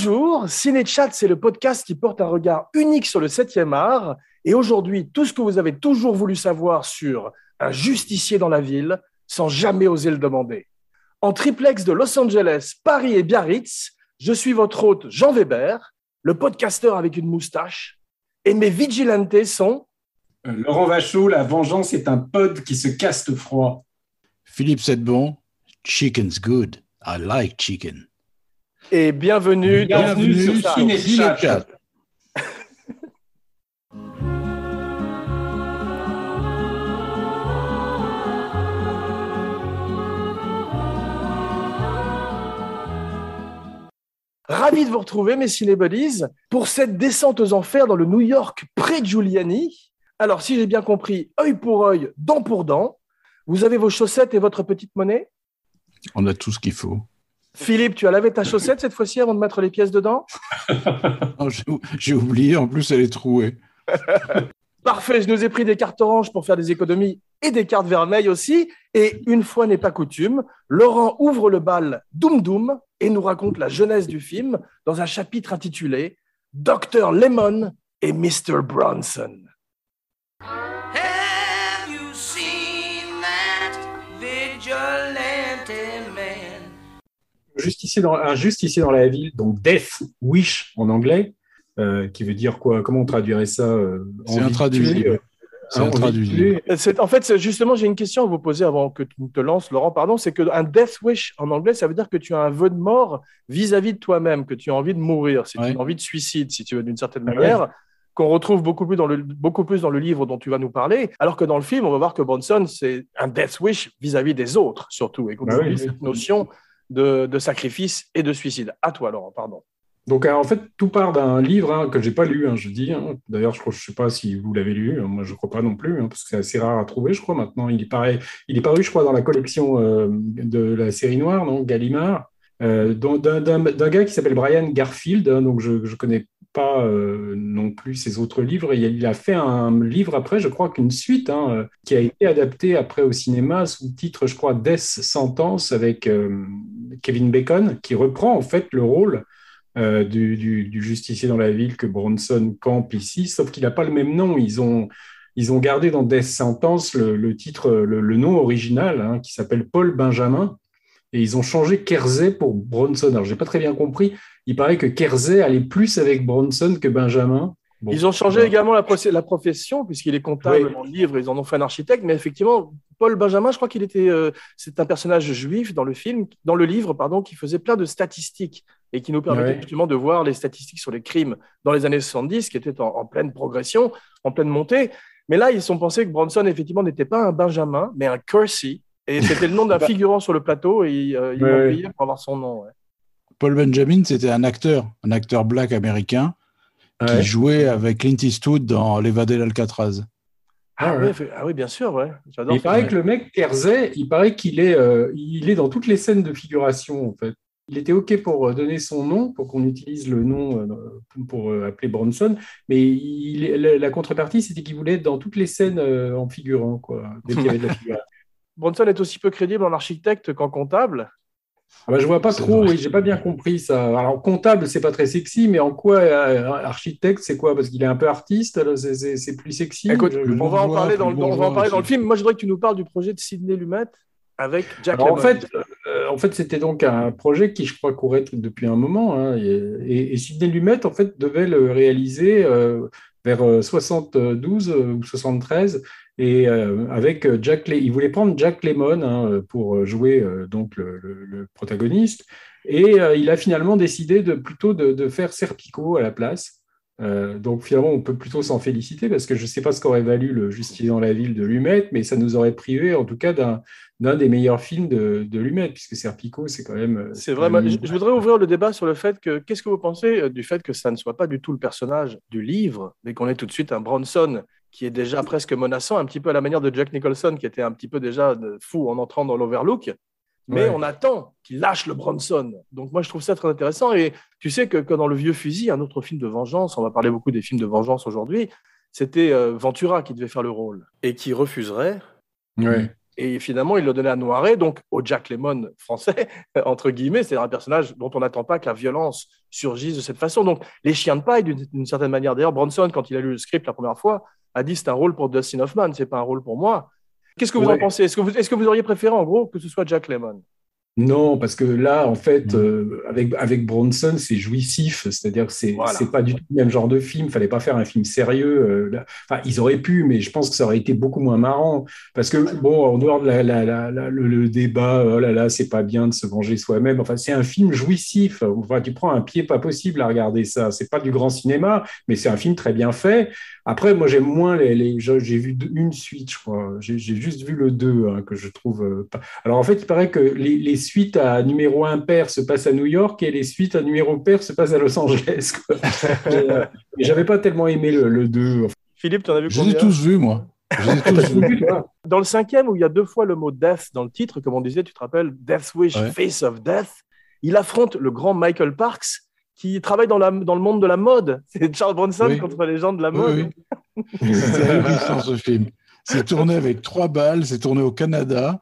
Bonjour, Cinéchat, c'est le podcast qui porte un regard unique sur le 7e art. Et aujourd'hui, tout ce que vous avez toujours voulu savoir sur un justicier dans la ville, sans jamais oser le demander. En triplex de Los Angeles, Paris et Biarritz, je suis votre hôte Jean Weber, le podcasteur avec une moustache. Et mes vigilantes sont. Euh, Laurent Vachaud, la vengeance est un pod qui se caste froid. Philippe Sedbon, chicken's good. I like chicken. Et bienvenue, Bienvenue dans sur Ciné Ciné Chat. Chat. Ravi de vous retrouver, mes cinébodies, pour cette descente aux enfers dans le New York pré-Giuliani. Alors, si j'ai bien compris, œil pour œil, dent pour dent, vous avez vos chaussettes et votre petite monnaie? On a tout ce qu'il faut. Philippe, tu as lavé ta chaussette cette fois-ci avant de mettre les pièces dedans? J'ai- oublié, en plus elle est trouée. Parfait, je nous ai pris des cartes oranges pour faire des économies et des cartes vermeilles aussi. Et une fois n'est pas coutume, Laurent ouvre le bal Doom Doom et nous raconte la jeunesse du film dans un chapitre intitulé Dr Lemon et Mr Bronson. Justicier dans, un justicier dans la ville, donc Death Wish en anglais, euh, qui veut dire quoi Comment on traduirait ça euh, C'est intraduisible. euh, de intraduisible. C'est- En fait, justement, j'ai une question à vous poser avant que tu ne te lances, Laurent. Pardon, c'est que un death wish en anglais, ça veut dire que tu as un vœu de mort vis-à-vis de toi-même, que tu as envie de mourir, c'est Ouais. une envie de suicide, si tu veux, d'une certaine Ouais. manière, qu'on retrouve beaucoup plus, dans le, beaucoup plus dans le livre dont tu vas nous parler, alors que dans le film, on va voir que Bronson, c'est un death wish vis-à-vis des autres, surtout, et qu'on oui, oublie oui. cette notion de, de sacrifice et de suicide. À toi, Laurent, pardon. Donc euh, en fait, tout part d'un livre hein, que j'ai pas lu, hein, je dis. hein. D'ailleurs, je crois, je sais pas si vous l'avez lu. Moi, je crois pas non plus, parce que c'est assez rare à trouver, je crois. Maintenant, il est. Il est paru, je crois, dans la collection euh, de la série noire, donc Gallimard, euh, d'un gars qui s'appelle Brian Garfield. donc je je connais euh, non plus ses autres livres. A, il a fait un livre après, je crois qu'une suite, hein, euh, qui a été adaptée après au cinéma sous titre, je crois, Death Sentence avec euh, Kevin Bacon, qui reprend en fait le rôle du, justicier dans la ville que Bronson campe ici, sauf qu'il n'a pas le même nom. Ils ont, ils ont gardé dans Death Sentence le, titre, le, nom original, hein, qui s'appelle Paul Benjamin, et ils ont changé Kersey pour Bronson. Alors, j'ai pas très bien compris. Il paraît que Kersey allait plus avec Bronson que Benjamin. Bon, Ils ont changé voilà. également la, profession, puisqu'il est comptable Oui. dans le livre, ils en ont fait un architecte, mais effectivement, Paul Benjamin, je crois qu'il était, euh, c'est un personnage juif dans le film, dans le livre, pardon, qui faisait plein de statistiques et qui nous permettait Ouais. justement de voir les statistiques sur les crimes dans les années 70, qui étaient en, en pleine progression, en pleine montée. Mais là, ils ont pensé que Bronson, effectivement, n'était pas un Benjamin, mais un Kersey. Et c'était le nom d'un Bah. figurant sur le plateau, et euh, ils Ouais, l'ont payé pour avoir son nom. ouais. Paul Benjamin, c'était un acteur, un acteur black américain qui jouait avec Clint Eastwood dans L'évadé d'Alcatraz. Ah, Ah, ouais. ah oui, bien sûr, ouais. J'adore. Il paraît que le mec Kersey, il paraît qu'il est, euh, il est dans toutes les scènes de figuration en fait. Il était ok pour euh, donner son nom, pour qu'on utilise le nom euh, pour euh, appeler Bronson, mais il, la, la contrepartie c'était qu'il voulait être dans toutes les scènes euh, en figurant quoi. Dès qu'il y avait de la figuration. Bronson est aussi peu crédible en architecte qu'en comptable. Ah bah, je vois pas trop, oui, j'ai pas bien compris ça. Alors comptable c'est pas très sexy, mais en quoi euh, architecte c'est quoi? Parce qu'il est un peu artiste, alors c'est- plus sexy. Écoute, Je- on va en parler dans le, on va en parler dans le film. Moi, je voudrais que tu nous parles du projet de Sidney Lumet avec Jack Alors, en fait, euh, en fait, c'était donc un projet qui, je crois, courait depuis un moment. hein, et, et, et Sidney Lumet, en fait, devait le réaliser euh, vers euh, 72 euh, ou 73. Et euh, avec euh, Jack, il voulait prendre Jack Lemmon hein, pour jouer euh, donc le, le- le protagoniste. Et euh, il a finalement décidé de plutôt de, de faire Serpico à la place. Donc finalement, on peut plutôt s'en féliciter parce que je ne sais pas ce qu'aurait valu le Justicier dans la ville de Lumet, mais ça nous aurait privé en tout cas d'un des meilleurs films de, de Lumet, puisque Serpico, c'est quand même. C'est quand vrai. même moi, une- Je, voudrais ouvrir le débat sur le fait que qu'est-ce que vous pensez du fait que ça ne soit pas du tout le personnage du livre, mais qu'on ait tout de suite un Bronson qui est déjà presque menaçant, un petit peu à la manière de Jack Nicholson, qui était un petit peu déjà fou en entrant dans l'Overlook. Mais Ouais. on attend qu'il lâche le Bronson. Donc moi, je trouve ça très intéressant. Et tu sais que, que dans Le Vieux Fusil, un autre film de vengeance, on va parler beaucoup des films de vengeance aujourd'hui, c'était euh, Ventura qui devait faire le rôle et qui refuserait. Ouais. Et finalement, il le donnait à Noiret, donc au Jack Lemmon français, entre guillemets, c'est un personnage dont on n'attend pas que la violence surgisse de cette façon. Donc, les chiens de paille, d'une certaine manière. D'ailleurs, Bronson, quand il a lu le script la première fois, a dit c'est un rôle pour Dustin Hoffman, c'est pas un rôle pour moi. Qu'est-ce que vous en pensez? Est-ce que, vous, est-ce que vous auriez préféré, en gros, que ce soit Jack Lemmon? Non, parce que là, en fait, Mm. euh, avec, avec Bronson, c'est jouissif. C'est-à-dire que c'est Voilà. pas du tout le même genre de film. Fallait pas faire un film sérieux. euh. Enfin, ils auraient pu, mais je pense que ça aurait été beaucoup moins marrant. Parce que, bon, en dehors de la, la- la- la- le, le débat, oh là là, c'est pas bien de se venger soi-même. Enfin, c'est un film jouissif. Enfin, tu prends un pied pas possible à regarder ça. C'est pas du grand cinéma, mais c'est un film très bien fait. Après, moi, j'aime moins les. les- j'ai vu une suite, je crois. J'ai juste vu le 2, hein, que je trouve euh, pas. Alors, en fait, il paraît que les, les suites à numéro impair se passent à New York et les suites à numéro pair se passent à Los Angeles. euh, J'avais pas tellement aimé le, le 2. Enfin, Philippe, tu en as vu combien moi. Je les ai tous vus. vu, toi? Dans le cinquième, où il y a deux fois le mot death dans le titre, comme on disait, tu te rappelles, Death Wish, Ouais. Face of Death, il affronte le grand Michael Parks qui travaille dans, la, dans le monde de la mode. C'est Charles Bronson Oui. contre les gens de la Oui, mode. oui. C'est ahurissant ce film. C'est tourné avec trois balles, c'est tourné au Canada.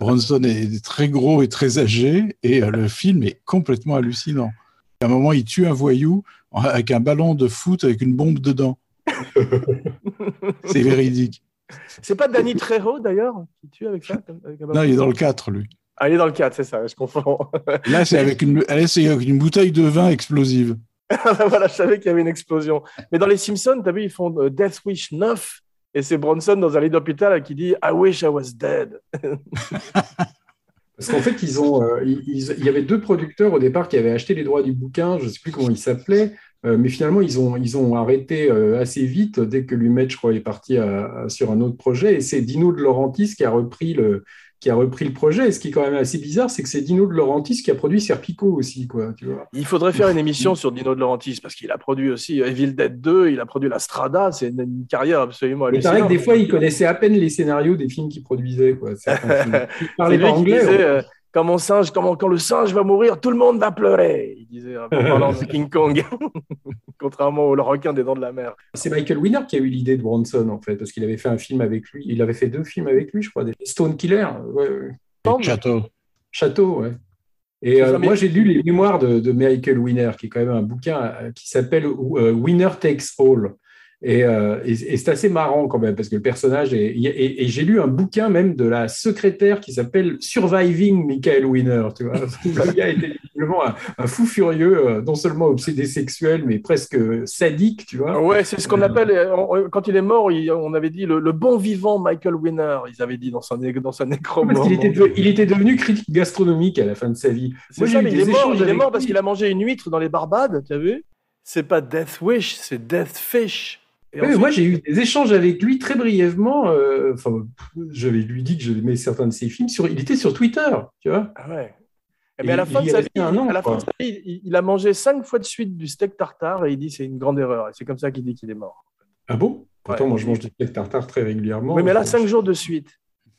Bronson est très gros et très âgé, et euh, le film est complètement hallucinant. À un moment, il tue un voyou avec un ballon de foot avec une bombe dedans. C'est véridique. C'est pas Danny Trejo d'ailleurs qui tue avec ça avec un Non, il est dans le 4, lui. Ah, il est dans le 4, c'est ça, je confonds. Là, c'est avec une, là, c'est avec une bouteille de vin explosive. voilà, je savais qu'il y avait une explosion. Mais dans les Simpsons, tu as vu, ils font euh, Death Wish 9 et c'est Bronson dans un lit d'hôpital qui dit I wish I was dead. Parce qu'en fait, ils ont, euh, ils- ils- il y avait deux producteurs au départ qui avaient acheté les droits du bouquin, je ne sais plus comment ils s'appelaient, euh, mais finalement, ils ont, ils ont arrêté euh, assez vite dès que Lumet, je crois, est parti à- à- sur un autre projet. Et c'est Dino de Laurentiis qui a repris le, qui a repris le projet. Et ce qui est quand même assez bizarre, c'est que c'est Dino de Laurentiis qui a produit Serpico aussi, quoi, tu vois. Il faudrait faire une émission sur Dino de Laurentiis parce qu'il a produit aussi Evil Dead 2, il a produit La Strada, c'est une, une carrière absolument Mais il paraît hallucinante. que des fois, il connaissait à peine les scénarios des films qu'il produisait, quoi. certains films. Il parlait anglais. disait ouais. Quand, mon singe, quand, mon- quand le singe va mourir, tout le monde va pleurer. Il disait en parlant de King Kong, contrairement au requin des dents de la mer. C'est Michael Winner qui a eu l'idée de Bronson, en fait, parce qu'il avait fait un film avec lui. Il avait fait deux films avec lui, je crois. des- Stone Killer, ouais, ouais. Semble. Château. Château, ouais. Et euh, moi, j'ai lu les mémoires de, de Michael Winner, qui est quand même un bouquin euh, qui s'appelle euh, Winner Takes All. Et, euh, et- et c'est assez marrant quand même, parce que le personnage est. Et, j'ai lu un bouquin même de la secrétaire qui s'appelle Surviving Michael Winner. Tu vois le gars était visiblement un, un fou furieux, euh, non seulement obsédé sexuel, mais presque sadique, tu vois. Ouais, c'est ce qu'on appelle, euh, on- quand il est mort, il- on avait dit le, le bon vivant Michael Winner, ils avaient dit dans son, né- dans sa nécro. Parce qu'il était, de- il était devenu critique gastronomique à la fin de sa vie. Moi, ça, mais il est mort, il est mort parce qu'il a mangé une huître dans les Barbades, tu as vu? C'est pas Death Wish, c'est Death Fish. Et Oui, moi, j'ai eu des échanges avec lui très brièvement. euh, Enfin, j'avais lui dit que j'aimais certains de ses films. Sur, il était sur Twitter, tu vois. Ah ouais. Et Mais à la il fin de sa vie, an, à la fin quoi. de sa vie, il, il a mangé cinq fois de suite du steak tartare et il dit c'est une grande erreur. Et c'est comme ça qu'il dit qu'il est mort. Ah bon? Pourtant, Ouais. moi, je mange du steak tartare très régulièrement. oui, mais là, Je- cinq jours de suite.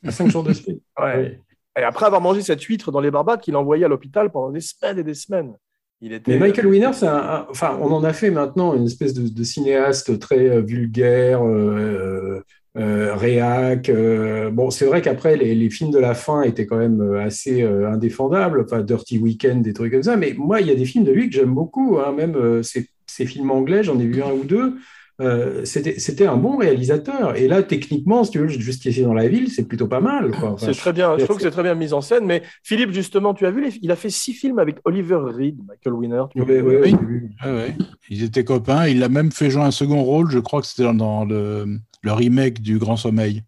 À cinq jours de suite. Ouais. Et après avoir mangé cette huître dans les Barbades qu'il a envoyé à l'hôpital pendant des semaines et des semaines. Il était. Mais Michael Winner, un, un- enfin, on en a fait maintenant une espèce de, de cinéaste très euh, vulgaire, euh, euh, réac. euh, bon, c'est vrai qu'après, les, les films de la fin étaient quand même euh, assez euh, indéfendables, enfin, Dirty Weekend, des trucs comme ça. Mais moi, il y a des films de lui que j'aime beaucoup, hein, même euh, ces, ces films anglais, j'en ai vu un ou deux. Euh, c'était un bon réalisateur. Et là, techniquement, si tu veux, Justifié dans la ville, c'est plutôt pas mal. Enfin, C'est très bien. Je trouve que c'est très bien mis en scène. Mais Philippe, justement, tu as vu, les- il a fait six films avec Oliver Reed, Michael Winner. Tu Oui. Ouais, ouais. Ils étaient copains. Il a même fait jouer un second rôle. Je crois que c'était dans, le, le remake du Grand Sommeil.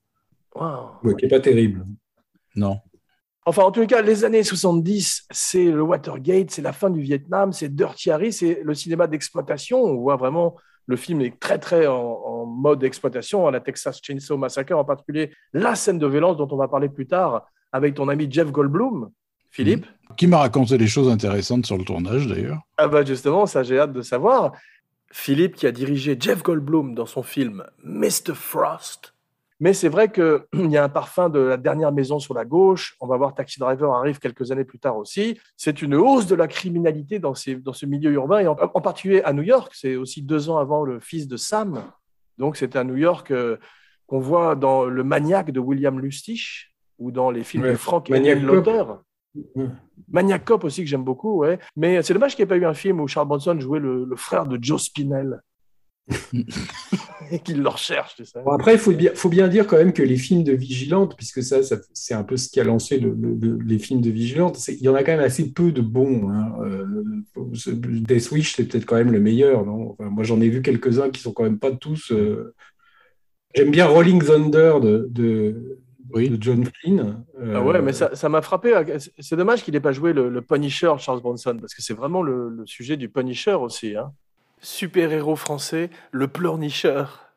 Wow. Ouais, qui est pas terrible. Non. Enfin, en tous les cas, les années 70, c'est le Watergate, c'est la fin du Vietnam, c'est Dirty Harry, c'est le cinéma d'exploitation. On voit vraiment le film est très très en, en mode exploitation, à la Texas Chainsaw Massacre en particulier, la scène de violence dont on va parler plus tard avec ton ami Jeff Goldblum. Philippe Qui m'a raconté des choses intéressantes sur le tournage d'ailleurs. Ah bah justement, ça j'ai hâte de savoir. Philippe qui a dirigé Jeff Goldblum dans son film Mr. Frost. Mais c'est vrai qu'il y a un parfum de la dernière maison sur la gauche. On va voir Taxi Driver arrive quelques années plus tard aussi. C'est une hausse de la criminalité dans, ces, dans ce milieu urbain et en, en particulier à New York. C'est aussi deux ans avant le fils de Sam. Donc c'est à New York euh, qu'on voit dans Le Maniaque de William Lustig ou dans les films Ouais, de Frank Cop. l'auteur. Maniac Cop aussi que j'aime beaucoup, ouais. Mais c'est dommage qu'il n'y ait pas eu un film où Charles Bronson jouait le, le frère de Joe Spinell. Et qu'il le recherche, tu sais. Bon, après, il faut bien, faut bien dire quand même que les films de Vigilante, puisque ça, ça- c'est un peu ce qui a lancé le- le- le- les films de Vigilante, il y en a quand même assez peu de bons. hein. Euh, Death Wish, c'est peut-être quand même le meilleur. Non? Enfin, moi, j'en ai vu quelques-uns qui sont quand même pas tous. euh, J'aime bien Rolling Thunder de, de, Oui. de John Flynn. Euh, Ah ouais, mais ça ça m'a frappé. C'est- C'est dommage qu'il n'ait pas joué le, le Punisher Charles Bronson, parce que c'est vraiment le, le sujet du Punisher aussi. Hein. Super-héros français, le pleurnicheur.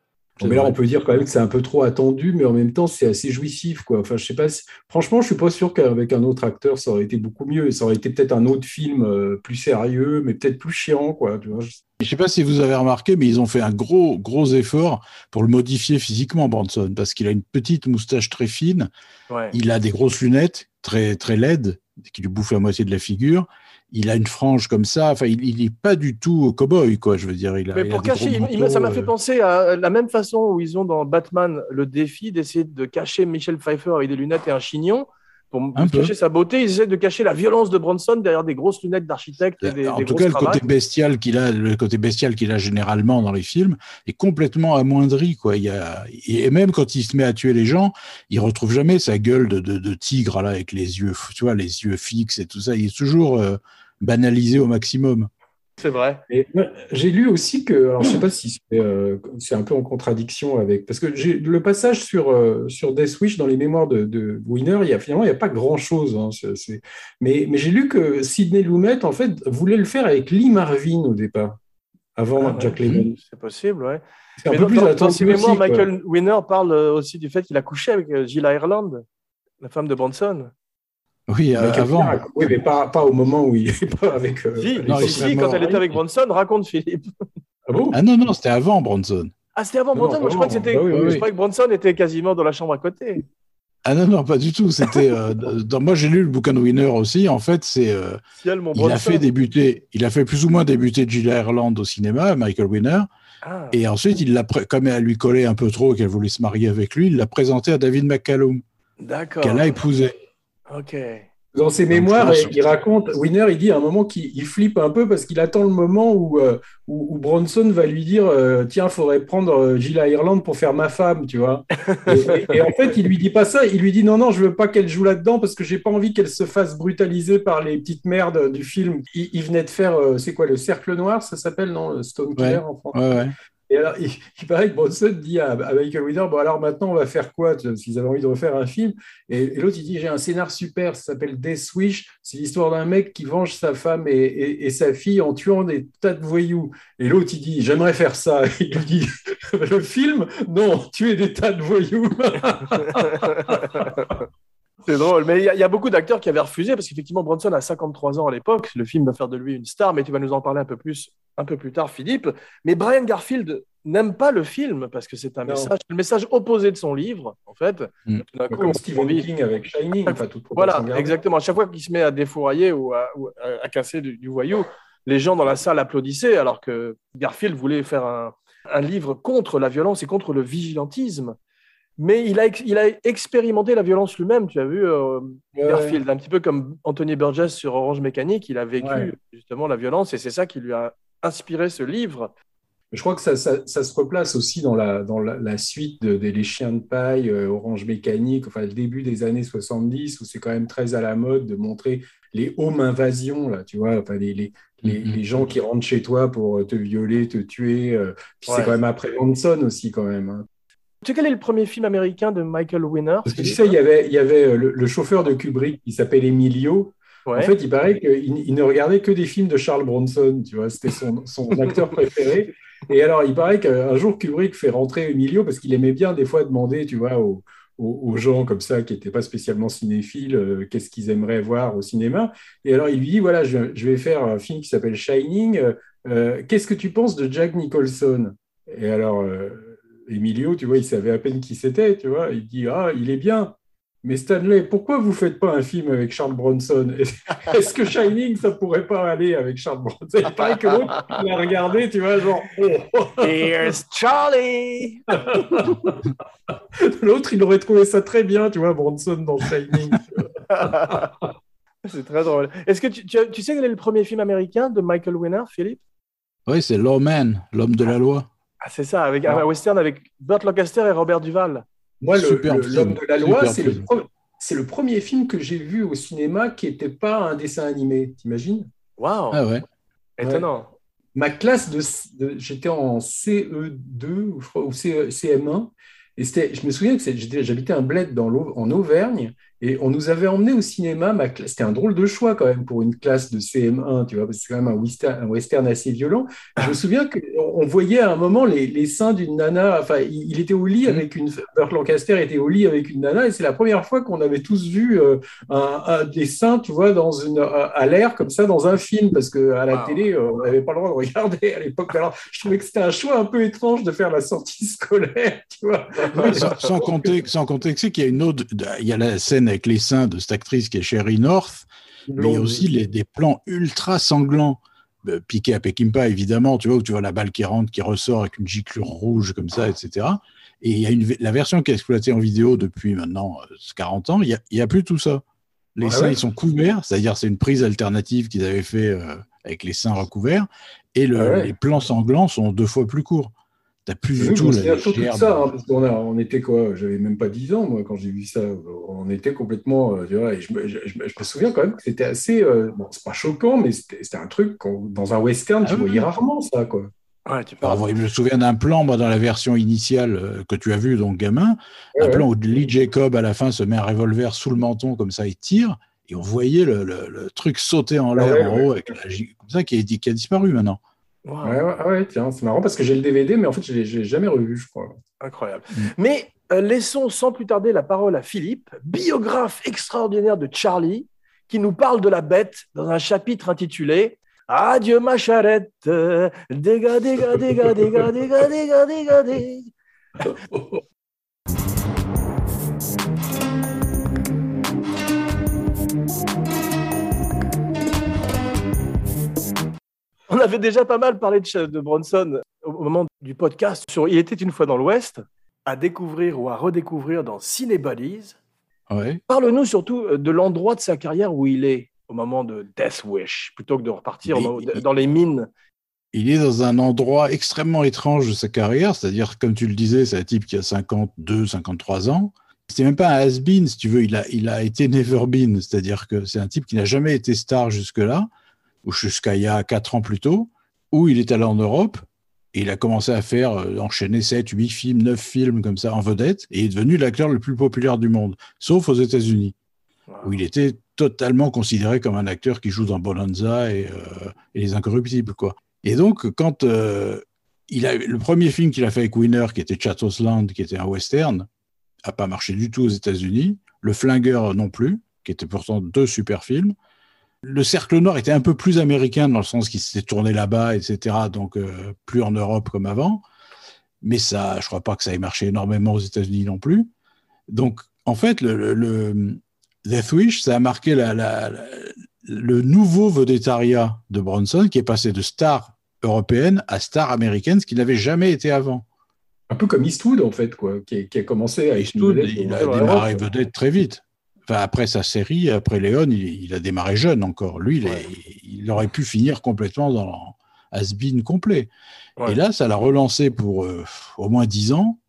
Bon, mais là, on peut dire quand même que c'est un peu trop attendu, mais en même temps, c'est assez jouissif, quoi. Enfin, je sais pas. si- Franchement, je suis pas sûr qu'avec un autre acteur, ça aurait été beaucoup mieux. Ça aurait été peut-être un autre film euh, plus sérieux, mais peut-être plus chiant, quoi. Tu vois. Je- sais pas si vous avez remarqué, mais ils ont fait un gros, gros effort pour le modifier physiquement, Branson, parce qu'il a une petite moustache très fine, Ouais. il a des grosses lunettes très, très laides, qui lui bouffent la moitié de la figure. Il a une frange comme ça. Enfin, il, il est pas du tout cow-boy, quoi. Je veux dire, il a. Mais il a pour cacher, il- ça m'a manteaux, fait euh, penser à la même façon où ils ont dans Batman le défi d'essayer de cacher Michel Pfeiffer avec des lunettes et un chignon. Pour Un peu. cacher sa beauté, ils essaient de cacher la violence de Bronson derrière des grosses lunettes d'architecte des, en des tout cas, le côté bestial qu'il a, le côté bestial qu'il a généralement dans les films est complètement amoindri, quoi. Il y a, et même quand il se met à tuer les gens, il retrouve jamais sa gueule de, de, de tigre là avec les yeux, tu vois, les yeux fixes et tout ça. Il est toujours euh, banalisé au maximum. C'est vrai. J'ai lu aussi que, alors je sais pas si c'est euh, c'est un peu en contradiction avec, parce que le passage sur euh, sur Death Wish dans les mémoires de, de Winner, il y a finalement il y a pas grand chose, mais mais j'ai lu que Sidney Lumet en fait voulait le faire avec Lee Marvin au départ, avant Ah ouais. Jack Lemmon. C'est possible, ouais. C'est un Mais peu dans, plus quoi. Michael Winner parle aussi du fait qu'il a couché avec euh, Gilles Ireland, la femme de Bronson. Oui, euh, Avec avant. Elvira, quoi. Oui, mais pas, pas au moment où il est pas avec. euh, Si, non, si, il si, serait quand elle était avec Bronson, raconte Philippe. Ah bon? Ah non, non, c'était avant Bronson. Ah, c'était avant Non, Bronson Moi, je crois que vraiment. c'était. Bah oui, oui. Je crois que Bronson était quasiment dans la chambre à côté. Ah non, non, pas du tout. C'était. euh, dans, moi, j'ai lu le bouquin de Winner aussi. En fait, c'est. euh, Ciel, il Bronson. a fait débuter. Il a fait plus ou moins débuter Jill Ireland au cinéma, Michael Winner. Ah, Et ensuite, il l'a, comme elle lui collait un peu trop et qu'elle voulait se marier avec lui, il l'a présenté à David McCallum, d'accord. qu'elle a épousé. Ok. Dans ses mémoires, il raconte, Winner, il dit à un moment qu'il il flippe un peu parce qu'il attend le moment où, euh, où, où Bronson va lui dire euh, Tiens, faudrait prendre euh, Gilles Ireland pour faire ma femme, tu vois. Et, en fait, il lui dit pas ça, il lui dit Non, non, je veux pas qu'elle joue là-dedans parce que j'ai pas envie qu'elle se fasse brutaliser par les petites merdes du film. Il, il venait de faire, euh, c'est quoi, le Cercle Noir, ça s'appelle, non Le Stone Killer Ouais. en. Ouais, ouais. Et alors, il, paraît que Bronson dit à, à Michael Winner, bon alors maintenant on va faire quoi S'ils avaient envie de refaire un film? Et, l'autre il dit, j'ai un scénar super, ça s'appelle Death Wish. C'est l'histoire d'un mec qui venge sa femme et sa fille en tuant des tas de voyous. Et l'autre il dit, j'aimerais faire ça. Il lui dit, le film? Non, tuer des tas de voyous. C'est drôle, mais il y, a- il y a beaucoup d'acteurs qui avaient refusé parce qu'effectivement Bronson a 53 ans à l'époque. Le film va faire de lui une star, mais tu vas nous en parler un peu plus un peu plus tard, Philippe. Mais Brian Garfield n'aime pas le film parce que c'est un Non. message, le message opposé de son livre, en fait. Mm. Coup, Comme Stephen King avec Shining. Enfin, toute Voilà, exactement. À chaque fois qu'il se met à défourailler ou à, ou à- à casser du, du voyou, les gens dans la salle applaudissaient, alors que Garfield voulait faire un, un livre contre la violence et contre le vigilantisme. Mais il a, ex- il a expérimenté la violence lui-même, tu as vu, euh, Ouais. Garfield, un petit peu comme Anthony Burgess sur Orange Mécanique, il a vécu Ouais. justement la violence et c'est ça qui lui a inspiré ce livre. Je crois que ça, ça- ça se replace aussi dans la, dans la, la suite de, des Chiens de Paille, euh, Orange Mécanique, enfin le début des années 70, où c'est quand même très à la mode de montrer les home invasions, là, tu vois, enfin les, les, les, les gens qui rentrent chez toi pour te violer, te tuer. euh, puis c'est quand même après Manson aussi, quand même. hein. Tu sais quel est le premier film américain de Michael Winner Parce que tu sais, il y avait, il y avait euh, le, le chauffeur de Kubrick qui s'appelle Emilio. Ouais. En fait, il paraît qu'il il ne regardait que des films de Charles Bronson, tu vois, c'était son, son acteur préféré. Et alors, il paraît qu'un jour, Kubrick fait rentrer Emilio parce qu'il aimait bien des fois demander, tu vois, aux, gens comme ça qui n'étaient pas spécialement cinéphiles, euh, qu'est-ce qu'ils aimeraient voir au cinéma. Et alors, il lui dit, voilà, je, je vais faire un film qui s'appelle Shining. euh, euh, qu'est-ce que tu penses de Jack Nicholson? Et alors, euh, Emilio, tu vois, il savait à peine qui c'était, tu vois. Il dit, ah, il est bien. Mais Stanley, pourquoi vous faites pas un film avec Charles Bronson? Est-ce que Shining, ça pourrait pas aller avec Charles Bronson? Il paraît que l'autre, il a regardé, tu vois, genre. oh. Here's Charlie L'autre, il aurait trouvé ça très bien, tu vois, Bronson dans Shining. C'est très drôle. Est-ce que tu, tu, tu sais quel est le premier film américain de Michael Winner, Philippe? Oui, c'est Lawman, l'homme de la loi. Ah, c'est ça, avec un western avec Burt Lancaster et Robert Duval. Moi, l'homme de la loi, c'est le, premier film que j'ai vu au cinéma qui n'était pas un dessin animé. T'imagines? Waouh, Ah ouais. étonnant. Ma classe de, de- j'étais en CE2 ou, je crois, ou CE CM1 et c'était, je me souviens que j'habitais un bled dans l'Au- en Auvergne et on nous avait emmené au cinéma. Ma classe, c'était un drôle de choix quand même pour une classe de CM1, tu vois, parce que c'est quand même un western, un western assez violent. Je me souviens qu'on on voyait à un moment les, les seins d'une nana. Enfin, il, il était au lit avec une. Burt Lancaster était au lit avec une nana et c'est la première fois qu'on avait tous vu euh, un, un- des seins, tu vois, dans une, à l'air comme ça dans un film, parce que à la Wow. télé, euh, on n'avait pas le droit de regarder à l'époque. Alors, je trouvais que c'était un choix un peu étrange de faire la sortie scolaire, tu vois. Sans, sans compter, sans compter qu'il y a une autre, il y a la scène avec les seins de cette actrice qui est Sherry North, mais aussi les, des plans ultra sanglants, euh, piqués à Peckinpah évidemment, tu vois, où tu vois la balle qui rentre, qui ressort avec une giclure rouge comme ça, etc. Et il y a une, la version qui est exploitée en vidéo depuis maintenant euh, 40 ans, il n'y a, il y a plus tout ça. Les seins, ouais ils sont couverts, c'est-à-dire c'est une prise alternative qu'ils avaient fait euh, avec les seins recouverts, et le- ouais. les plans sanglants sont deux fois plus courts. T'as plus Oui, du tout la ça, hein, parce qu'on a- on était quoi J'avais même pas 10 ans, moi, quand j'ai vu ça. On était complètement. euh, tu vois, et je, me, je- je me- je me souviens quand même que c'était assez. euh, bon, c'est pas choquant, mais c'était un truc, qu'on- dans un western, Ah tu oui, voyais oui. rarement ça, quoi. Ouais, tu Alors, parles. je me souviens d'un plan, moi, dans la version initiale euh, que tu as vu, donc gamin, Ouais, un ouais. plan où Lee Jacob, à la fin, se met un revolver sous le menton, comme ça, il tire, et on voyait le, le- le truc sauter en l'air Ah ouais, en ouais. haut, avec la gigue, comme ça, qui, est- qui a disparu maintenant. Waouh, Ouais, ouais, ah ouais, tiens, c'est marrant parce que j'ai le DVD, mais en fait, je je l'ai jamais revu, je crois. Incroyable. Mm. Mais euh, laissons sans plus tarder la parole à Philippe, biographe extraordinaire de Charlie, qui nous parle de la bête dans un chapitre intitulé Adieu ma charrette, déga, déga, déga, déga, déga, déga, déga, On avait déjà pas mal parlé de, Bronson au moment du podcast sur Il était une fois dans l'Ouest, à découvrir ou à redécouvrir dans Cinebodies. Ouais. Parle-nous surtout euh, de l'endroit de sa carrière où il est au moment de Death Wish, plutôt que de repartir il- dans les mines. Il est dans un endroit extrêmement étrange de sa carrière, c'est-à-dire, comme tu le disais, c'est un type qui a 52, 53 ans. C'est même pas un has-been, si tu veux, il a, il a été never been, c'est-à-dire que c'est un type qui n'a jamais été star jusque-là, ou jusqu'à il y a 4 ans plus tôt, où il est allé en Europe, et il a commencé à faire, euh, enchaîner 7, 8 films, 9 films comme ça en vedette, et il est devenu l'acteur le plus populaire du monde, sauf aux États-Unis, où il était totalement considéré comme un acteur qui joue dans Bonanza et, euh, Les Incorruptibles, quoi. Et donc, quand euh, il a, le premier film qu'il a fait avec Winner, qui était Chateau's Land, qui était un western, a pas marché du tout aux États-Unis. Le Flingueur non plus, qui était pourtant deux super films. Le Cercle Noir était un peu plus américain dans le sens qu'il s'était tourné là-bas, etc. Donc euh, plus en Europe comme avant. Mais ça, je crois pas que ça ait marché énormément aux États-Unis non plus. Donc, en fait, le, le- le Death Wish, ça a marqué la- la- la- le nouveau vedettariat de Bronson, qui est passé de star européenne à star américaine, ce qu'il n'avait jamais été avant. Un peu comme Eastwood, en fait, quoi, qui, a- qui a commencé à Eastwood, il a démarré vedette très vite. Enfin, après sa série, après Léon, il, il a démarré jeune encore. Lui, il, est- Ouais. il aurait pu finir complètement dans has-been complet. Ouais. Et là, ça l'a relancé pour euh, au moins 10 ans.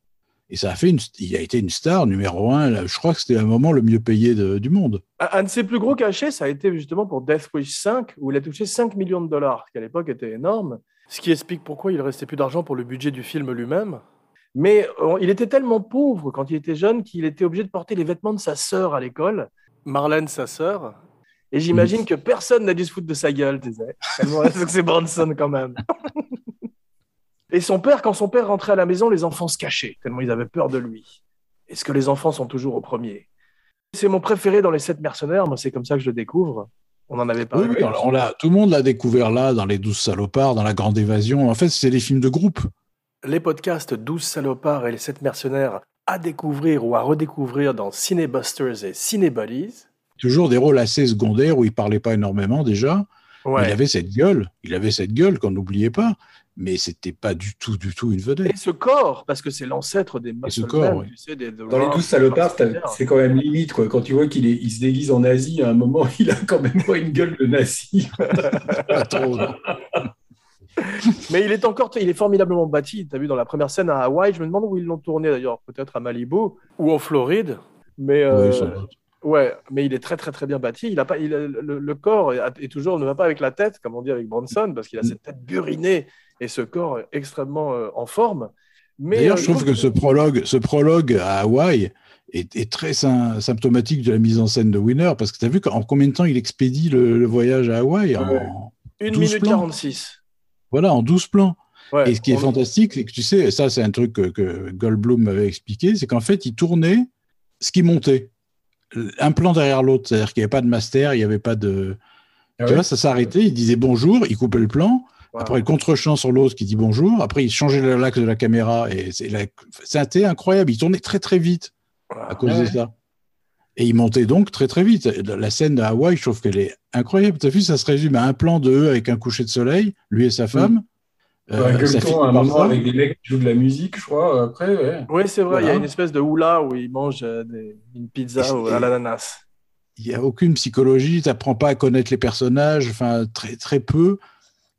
Et ça a fait une, il a été une star numéro un. je crois que c'était un moment le mieux payé de- du monde. Un un de ses plus gros cachets, ça a été justement pour Death Wish 5, où il a touché 5 millions de dollars, ce qui à l'époque était énorme. Ce qui explique pourquoi il restait plus d'argent pour le budget du film lui-même. Mais euh, il était tellement pauvre quand il était jeune qu'il était obligé de porter les vêtements de sa sœur à l'école, Marlène, sa sœur. Et j'imagine que personne n'a dû se foutre de sa gueule, tu sais. Tellement que c'est Bronson quand même. Et son père, quand son père rentrait à la maison, les enfants se cachaient, tellement ils avaient peur de lui. Est-ce que les enfants sont toujours au premier? C'est mon préféré dans les sept mercenaires, moi c'est comme ça que je le découvre. On en avait Oui, parlé. oui, on- on l'a- tout le monde l'a découvert là, dans Les Douze Salopards, dans La Grande Évasion. En fait, c'est des films de groupe. Les podcasts 12 salopards et les 7 mercenaires à découvrir ou à redécouvrir dans Cinebusters et Cinebuddies. Toujours des rôles assez secondaires où il parlait pas énormément déjà. Ouais. Il avait cette gueule, il avait cette gueule qu'on n'oubliait pas, mais c'était pas du tout, du tout une vedette. Et ce corps, parce que c'est l'ancêtre des ce muscle corps, tu sais, des, Dans les douze salopards, c'est quand même limite, quoi. Quand tu vois qu'il il se déguise en nazi, à un moment, il a quand même pas une gueule de nazi. Pas trop, non. Mais il est encore, il est formidablement bâti. Tu as vu dans la première scène à Hawaï, je me demande où ils l'ont tourné d'ailleurs, peut-être à Malibu ou en Floride. Mais euh, Oui, ouais, mais il est très très très bien bâti. Il a pas, il a- le, le corps est, est toujours ne va pas avec la tête, comme on dit avec Bronson, parce qu'il a cette tête burinée et ce corps extrêmement euh, en forme. Mais D'ailleurs, euh, je trouve que ce prologue, ce prologue à Hawaï est, est très sym- symptomatique de la mise en scène de Winner, parce que tu as vu en combien de temps il expédie le, le voyage à Hawaï? En, Ouais. une 12 minute plans. 46. Voilà, en 12 plans. Ouais, Et ce qui est fantastique, c'est que tu sais, ça c'est un truc que, que Goldblum m'avait expliqué, c'est qu'en fait, il tournait ce qui montait. Un plan derrière l'autre, c'est-à-dire qu'il n'y avait pas de master, il n'y avait pas de... Ah tu ouais vois, ça s'arrêtait, il disait bonjour, il coupait le plan, Wow. après le contre-champ sur l'autre qui dit bonjour, après il changeait l'axe de la caméra, et c'est la- c'était incroyable, il tournait très très vite à cause Ah de ça. Et il montait donc très très vite. La scène de Hawaï, je trouve qu'elle est incroyable. Tu as vu, ça se résume à un plan de eux avec un coucher de soleil, lui et sa femme. un Euh, à un par moment avec des mecs qui jouent de la musique, je crois. Après, ouais. Oui, c'est vrai, il y a une espèce de hula où il mange euh, des- une pizza au- à l'ananas. il n'y a aucune psychologie, tu n'apprends pas à connaître les personnages, enfin très, très peu.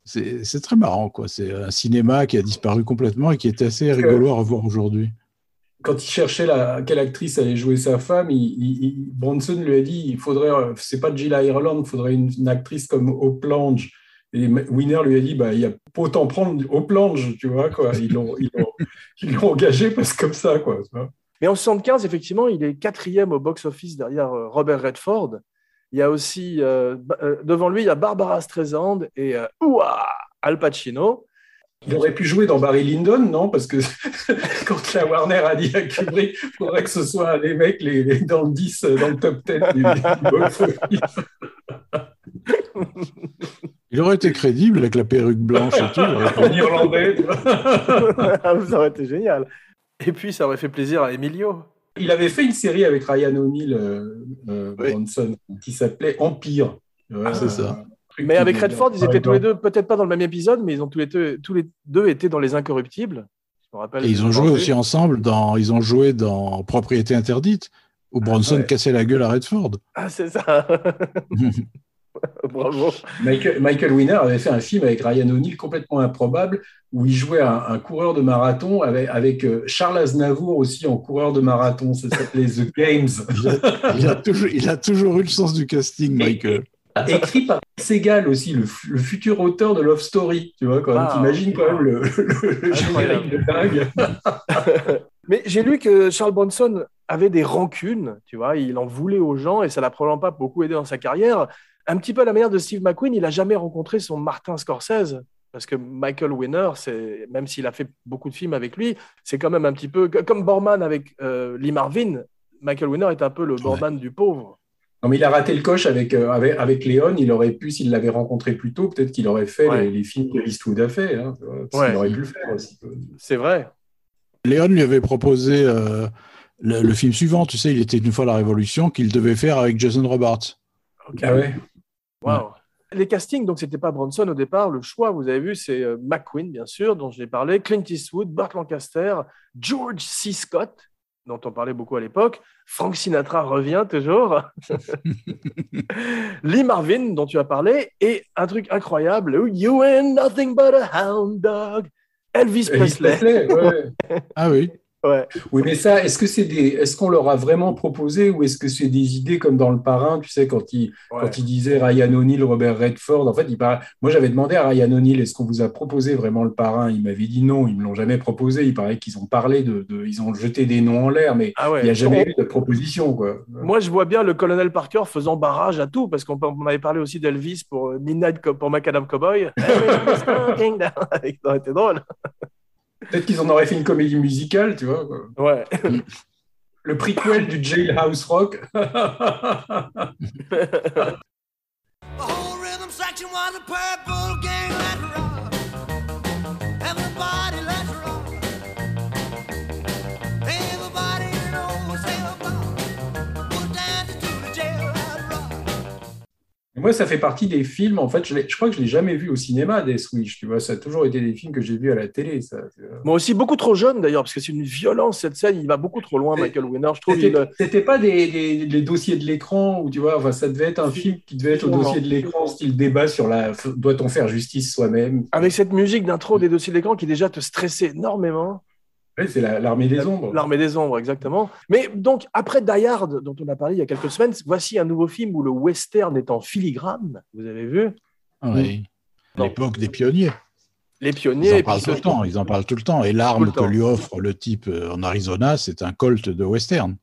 C'est très marrant, quoi. C'est un cinéma qui a disparu complètement et qui est assez rigolo à revoir aujourd'hui. Quand il cherchait quelle actrice allait jouer sa femme, il, Bronson lui a dit il faudrait, euh, c'est pas Jill Ireland, il faudrait une, actrice comme O'Plange. Et Winner lui a dit bah, il y a autant prendre O'Plange, tu vois, quoi. Ils l'ont engagé parce que comme ça, quoi. Mais en 75, effectivement, il est quatrième au box-office derrière euh, Robert Redford. Il y a aussi, euh, devant lui, il y a Barbara Streisand et ouah, Al Pacino. Il aurait pu jouer dans Barry Lyndon, non? Parce que quand la Warner a dit à Kubrick, il faudrait que ce soit les mecs les, les- dans le 10, euh, dans le top 10 du. Il aurait été crédible avec la perruque blanche et tout. aurait en irlandais. vois. ça aurait été génial. Et puis, ça aurait fait plaisir à Emilio. Il avait fait une série avec Ryan O'Neill, euh, euh, Oui. Bronson, qui s'appelle Empire. Ah, c'est ça. Mais avec Redford, ils étaient tous les deux, peut-être pas dans le même épisode, mais ils ont tous les deux, tous les deux été dans Les Incorruptibles. Je me rappelle. Et ils ont joué aussi ensemble dans, ils ont joué dans Propriété interdite, où Bronson ouais. cassait la gueule à Redford. Ah, c'est ça. Bravo. Michael, Michael Winner avait fait un film avec Ryan O'Neill complètement improbable où il jouait un, un coureur de marathon avec, avec euh, Charles Aznavour aussi en coureur de marathon. Ça s'appelait The Games. Il a toujours, il a toujours eu le sens du casting, Michael. Écrit par Segal aussi, le, fu- le futur auteur de Love Story. Tu vois, quand même, Ah, t'imagines quand même le, le- le générique de dingue. Mais j'ai lu que Charles Bronson avait des rancunes, tu vois, il en voulait aux gens et ça l'a probablement pas beaucoup aidé dans sa carrière. Un petit peu à la manière de Steve McQueen, il a jamais rencontré son Martin Scorsese. Parce que Michael Winner, même s'il a fait beaucoup de films avec lui, c'est quand même un petit peu comme Borman avec euh, Lee Marvin. Michael Winner est un peu le Borman du pauvre. Non, mais il a raté le coche avec, euh, avec, avec Léon. Il aurait pu, s'il l'avait rencontré plus tôt, peut-être qu'il aurait fait Ouais. les, les films que Eastwood a fait. Hein, Ouais. qu'il aurait pu le faire aussi. C'est vrai. Léon lui avait proposé euh, le, le film suivant, tu sais, il était une fois la Révolution, qu'il devait faire avec Jason Robards. Ok. Ah ouais Wow. Les castings, donc c'était pas Bronson au départ. Le choix, vous avez vu, c'est euh, McQueen, bien sûr, dont je l'ai parlé, Clint Eastwood, Burt Lancaster, George C. Scott, dont on parlait beaucoup à l'époque. Frank Sinatra revient toujours. Lee Marvin, dont tu as parlé, et un truc incroyable, You ain't nothing but a hound dog. Elvis Elvis Presley. Presley, ouais. Ah oui. Ouais. Oui, mais ça, est-ce que c'est des, est-ce qu'on leur a vraiment proposé ou est-ce que c'est des idées comme dans Le Parrain, tu sais, quand il, Ouais. quand il disait Ryan O'Neill, Robert Redford, en fait, il paraît- moi j'avais demandé à Ryan O'Neill, est-ce qu'on vous a proposé vraiment Le Parrain? Il m'avait dit non, ils me l'ont jamais proposé. Il paraît qu'ils ont parlé de, de- ils ont jeté des noms en l'air, mais Ah ouais. il n'y a jamais eu de proposition, quoi. Moi, je vois bien le colonel Parker faisant barrage à tout, parce qu'on on avait parlé aussi d'Elvis pour euh, Midnight pour Macadam Cowboy. Ça aurait été drôle. Peut-être qu'ils en auraient fait une comédie musicale, tu vois. quoi. Ouais. Le prequel du Jailhouse Rock. Moi, ça fait partie des films. En fait, je, crois que je l'ai jamais vu au cinéma, Death Wish. Tu vois, ça a toujours été des films que j'ai vus à la télé. Ça. Moi aussi, beaucoup trop jeune d'ailleurs, parce que c'est une violence cette scène. Il va beaucoup trop loin, Michael Winner. Je trouve. C'était il- pas des, des- des dossiers de l'écran où tu vois, enfin, ça devait être un film qui devait être au dossier de l'écran, style débat sur la doit-on faire justice soi-même? Avec cette musique d'intro des dossiers d'écran qui déjà te stressait énormément. Ouais, c'est la- l'armée des ombres. L'armée des ombres, exactement. Mais donc, après Die Hard, dont on a parlé il y a quelques semaines, voici un nouveau film où le western est en filigrane. Vous avez vu? Oui. Non. L'époque des pionniers. Les Ils pionniers. en et parlent tout le temps. Ils en parlent tout le temps. Et l'arme que lui offre le type euh, en Arizona, c'est un Colt de western.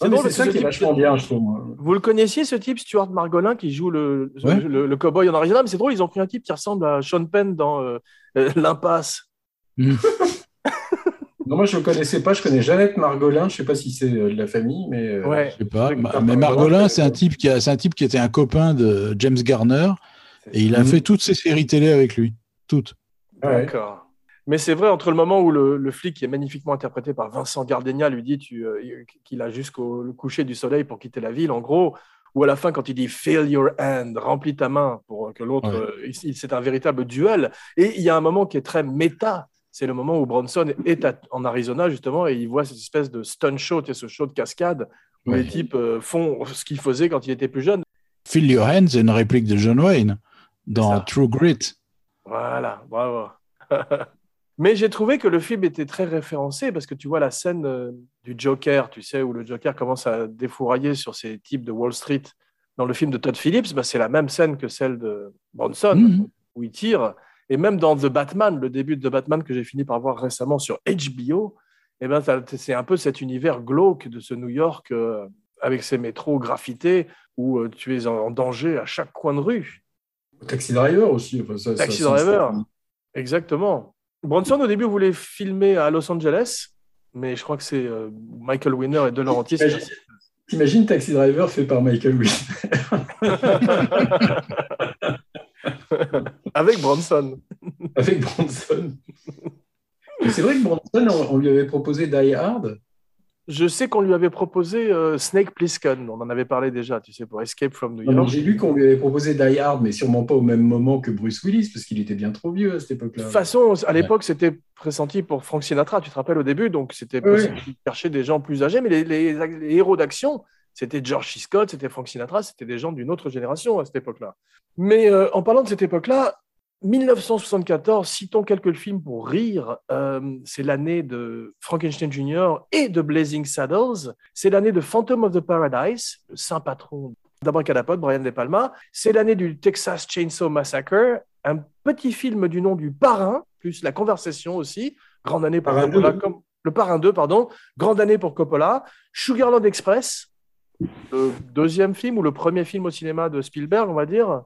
Ah, c'est parce ça qui est vachement type- bien, je trouve. Vous le connaissiez, ce type, Stuart Margolin, qui joue le, Ouais. le, le- le cowboy en Arizona? Mais c'est drôle, ils ont pris un type qui ressemble à Sean Penn dans euh, euh, L'Impasse. Non, moi, je ne le connaissais pas. Je connais Jeannette Margolin. Je ne sais pas si c'est euh, de la famille, mais. euh, Ouais. Je sais pas. Mais Margolin, c'est un type qui a, c'est un type qui était un copain de James Garner et il a fait toutes ses séries télé avec lui. Toutes. Ouais. D'accord. Mais c'est vrai, entre le moment où le, le flic, qui est magnifiquement interprété par Vincent Gardenia, lui dit tu, euh, qu'il a jusqu'au coucher du soleil pour quitter la ville, en gros, ou à la fin, quand il dit Fill your hand, remplis ta main, pour que l'autre. Ouais. euh, il- il- c'est un véritable duel. Et il y a un moment qui est très méta. C'est le moment où Bronson est à- en Arizona, justement, et il voit cette espèce de stunt show, tu sais, ce show de cascade, où les types euh, font ce qu'ils faisaient quand il était plus jeune. Phil Your Hand, c'est une réplique de John Wayne dans. True Grit. Voilà, bravo. Mais j'ai trouvé que le film était très référencé parce que tu vois la scène euh, du Joker, tu sais, où le Joker commence à défourailler sur ces types de Wall Street dans le film de Todd Phillips, bah, c'est la même scène que celle de Bronson, Mhm. où il tire. Et même dans The Batman, le début de The Batman que j'ai fini par voir récemment sur HBO, eh ben, c'est un peu cet univers glauque de ce New York euh, avec ses métros graffités où euh, tu es en, danger à chaque coin de rue. Taxi Driver aussi. enfin, ça- Taxi ça- Driver. Exactement. Bronson, au début, voulait filmer à Los Angeles, mais je crois que c'est euh, Michael Winner et De Laurentiis. T'imagines Taxi Driver fait par Michael Wilson. Avec Bronson. avec Bronson. C'est vrai que Bronson, on, lui avait proposé Die Hard. Je sais qu'on lui avait proposé euh, Snake Plissken, on en avait parlé déjà, tu sais, pour Escape from New mais York. J'ai lu qu'on lui avait proposé Die Hard, mais sûrement pas au même moment que Bruce Willis, parce qu'il était bien trop vieux à cette De époque-là. toute façon, à l'époque, c'était pressenti pour Frank Sinatra, tu te rappelles au début, donc c'était possible de chercher des gens plus âgés, mais les, les- les héros d'action, c'était George C. Scott, c'était Frank Sinatra, c'était des gens d'une autre génération à cette époque-là. Mais euh, en parlant de cette époque-là, 1974, citons quelques films pour rire, euh, c'est l'année de Frankenstein Jr. et de Blazing Saddles, c'est l'année de Phantom of the Paradise, le saint patron d'Abracadapod, Brian De Palma, c'est l'année du Texas Chainsaw Massacre, un petit film du nom du Parrain, plus La Conversation aussi, grande année pour Coppola, 2. comme, le Parrain 2, pardon, grande année pour Coppola, Sugarland Express, le deuxième film ou le premier film au cinéma de Spielberg, on va dire,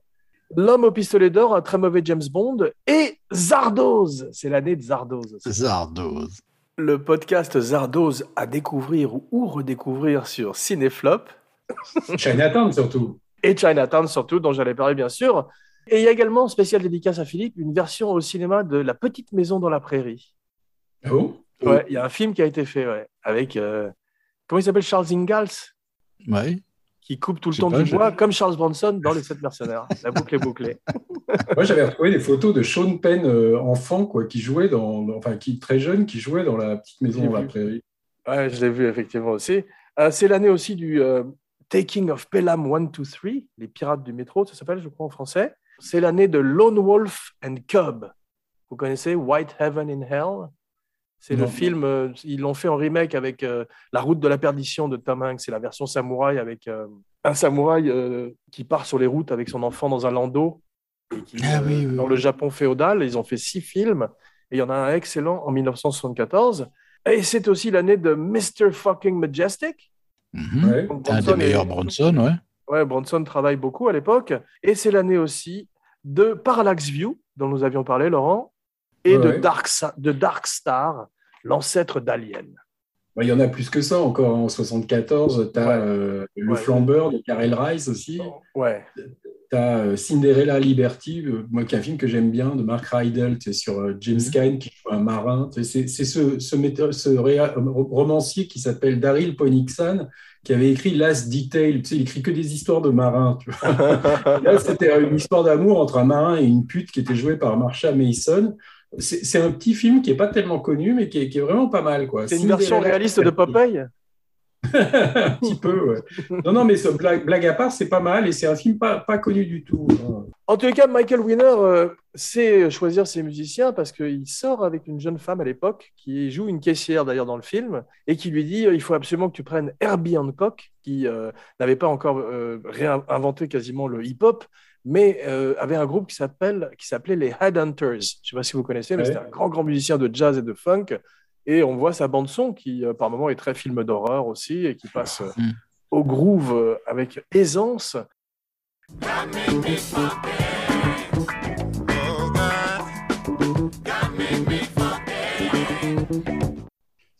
L'homme au pistolet d'or, un très mauvais James Bond, et Zardoz, c'est l'année de Zardoz. Zardoz. Le podcast Zardoz à découvrir ou redécouvrir sur Cinéflop Chinatown surtout. et Chinatown surtout, dont j'allais parler bien sûr. Et il y a également, spécial dédicace à Philippe, une version au cinéma de La Petite Maison dans la Prairie. Ah bon? Ouais, il y a un film qui a été fait ouais, avec, euh, comment il s'appelle, Charles Ingalls, Ouais. qui coupe tout le temps pas, du bois, comme Charles Bronson dans Les Sept Mercenaires. La boucle est bouclée. Moi, j'avais retrouvé des photos de Sean Penn euh, enfant, quoi, qui jouait dans, enfin, qui très jeune, qui jouait dans la petite maison dans la prairie. Ouais, je l'ai vu effectivement aussi. Euh, c'est l'année aussi du euh, Taking of Pelham 1, 2, 3, les pirates du métro, ça s'appelle, je crois, en français. C'est l'année de Lone Wolf and Cub. Vous connaissez White Heaven in Hell? C'est le film, euh, ils l'ont fait en remake avec euh, La route de la perdition de Tom Hanks. C'est la version samouraï avec euh, un samouraï euh, qui part sur les routes avec son enfant dans un landau. Et qui, Ah euh, oui, oui, dans oui. le Japon féodal, ils ont fait six films. Et il y en a un excellent en 1974. Et c'est aussi l'année de Mr. Fucking Majestic. Ouais. Donc, Un des Bronson meilleurs Bronson, ouais. Ouais, Bronson travaille beaucoup à l'époque. Et c'est l'année aussi de Parallax View, dont nous avions parlé, Laurent, et Ouais, de. Dark, Sa- de Dark Star, l'ancêtre d'Alien. Il y en a plus que ça encore. En 74, tu as Ouais. le Ouais. flambeur de Karel Rice aussi. Ouais, Tu as Cinderella Liberty, euh, moi, qui est un film que j'aime bien, de Mark Rydell, sur euh, James Mhm. Cain qui joue un marin. C'est ce, ce, metteur- ce réa- romancier qui s'appelle Daryl Ponixan qui avait écrit Last Detail. Il écrit que des histoires de marins. Tu vois. Là, c'était une histoire d'amour entre un marin et une pute qui était jouée par Marsha Mason. C'est un petit film qui est pas tellement connu, mais qui est, qui est vraiment pas mal. quoi. C'est une version réaliste de Popeye? Un petit peu, ouais. Non, non, mais ce blague, blague à part, c'est pas mal et c'est un film pas, pas connu du tout. hein. En tous les cas, Michael Winner euh, sait choisir ses musiciens parce qu'il sort avec une jeune femme à l'époque qui joue une caissière d'ailleurs dans le film et qui lui dit euh, il faut absolument que tu prennes Herbie Hancock qui euh, n'avait pas encore réinventé quasiment le hip-hop mais euh, avait un groupe qui s'appelle qui s'appelait les Headhunters. Je ne sais pas si vous connaissez, mais Ouais. c'était un grand grand musicien de jazz et de funk et on voit sa bande son qui euh, par moments est très film d'horreur aussi et qui passe euh, Mm. au groove avec aisance.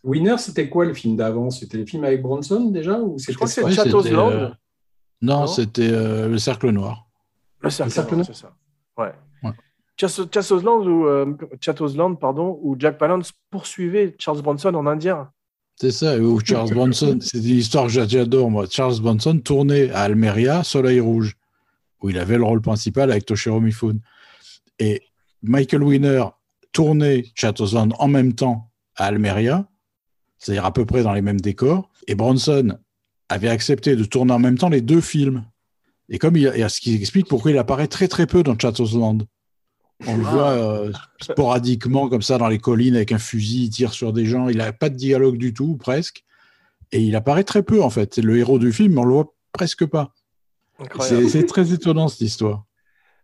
Winner, c'était quoi le film d'avant? C'était le film avec Bronson déjà ou Je crois que c'est Non, Non? c'était euh, le cercle noir. Le cercle, c'est ça. Ouais. Ou euh, pardon, où Jack Palance poursuivait Charles Bronson en Indien. C'est ça, où Charles Bronson, c'est une histoire que j'a- j'adore, moi. Charles Bronson tournait à Almeria, Soleil Rouge, où il avait le rôle principal avec Toshiro Mifune. Et Michael Winner tournait Chateau's Land en même temps à Almeria, c'est-à-dire à peu près dans les mêmes décors. Et Bronson avait accepté de tourner en même temps les deux films. Et comme il, et ce qui explique pourquoi il apparaît très très peu dans Land. On le Ah. voit euh, sporadiquement comme ça dans les collines avec un fusil, il tire sur des gens, il n'a pas de dialogue du tout, ou presque. Et il apparaît très peu en fait. C'est le héros du film, mais on le voit presque pas. C'est très étonnant cette histoire.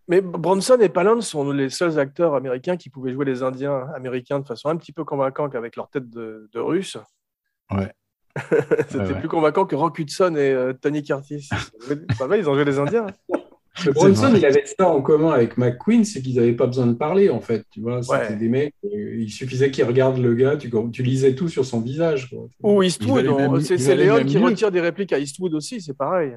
Mais Bronson et Palance sont les seuls acteurs américains qui pouvaient jouer les Indiens américains de façon un petit peu convaincante qu'avec leur tête de, de russe. Ouais. C'était Ouais, ouais. plus convaincant que Rock Hudson et euh, Tony Curtis. Ça va, ils ont joué les Indiens. Bronson, il avait ça en commun avec McQueen, c'est qu'ils n'avaient pas besoin de parler, en fait. Tu vois, c'était Ouais. des mecs, euh, il suffisait qu'ils regardent le gars, tu, tu lisais tout sur son visage. quoi. Ou Eastwood. C'est Léon qui mieux. retire des répliques à Eastwood aussi, c'est pareil.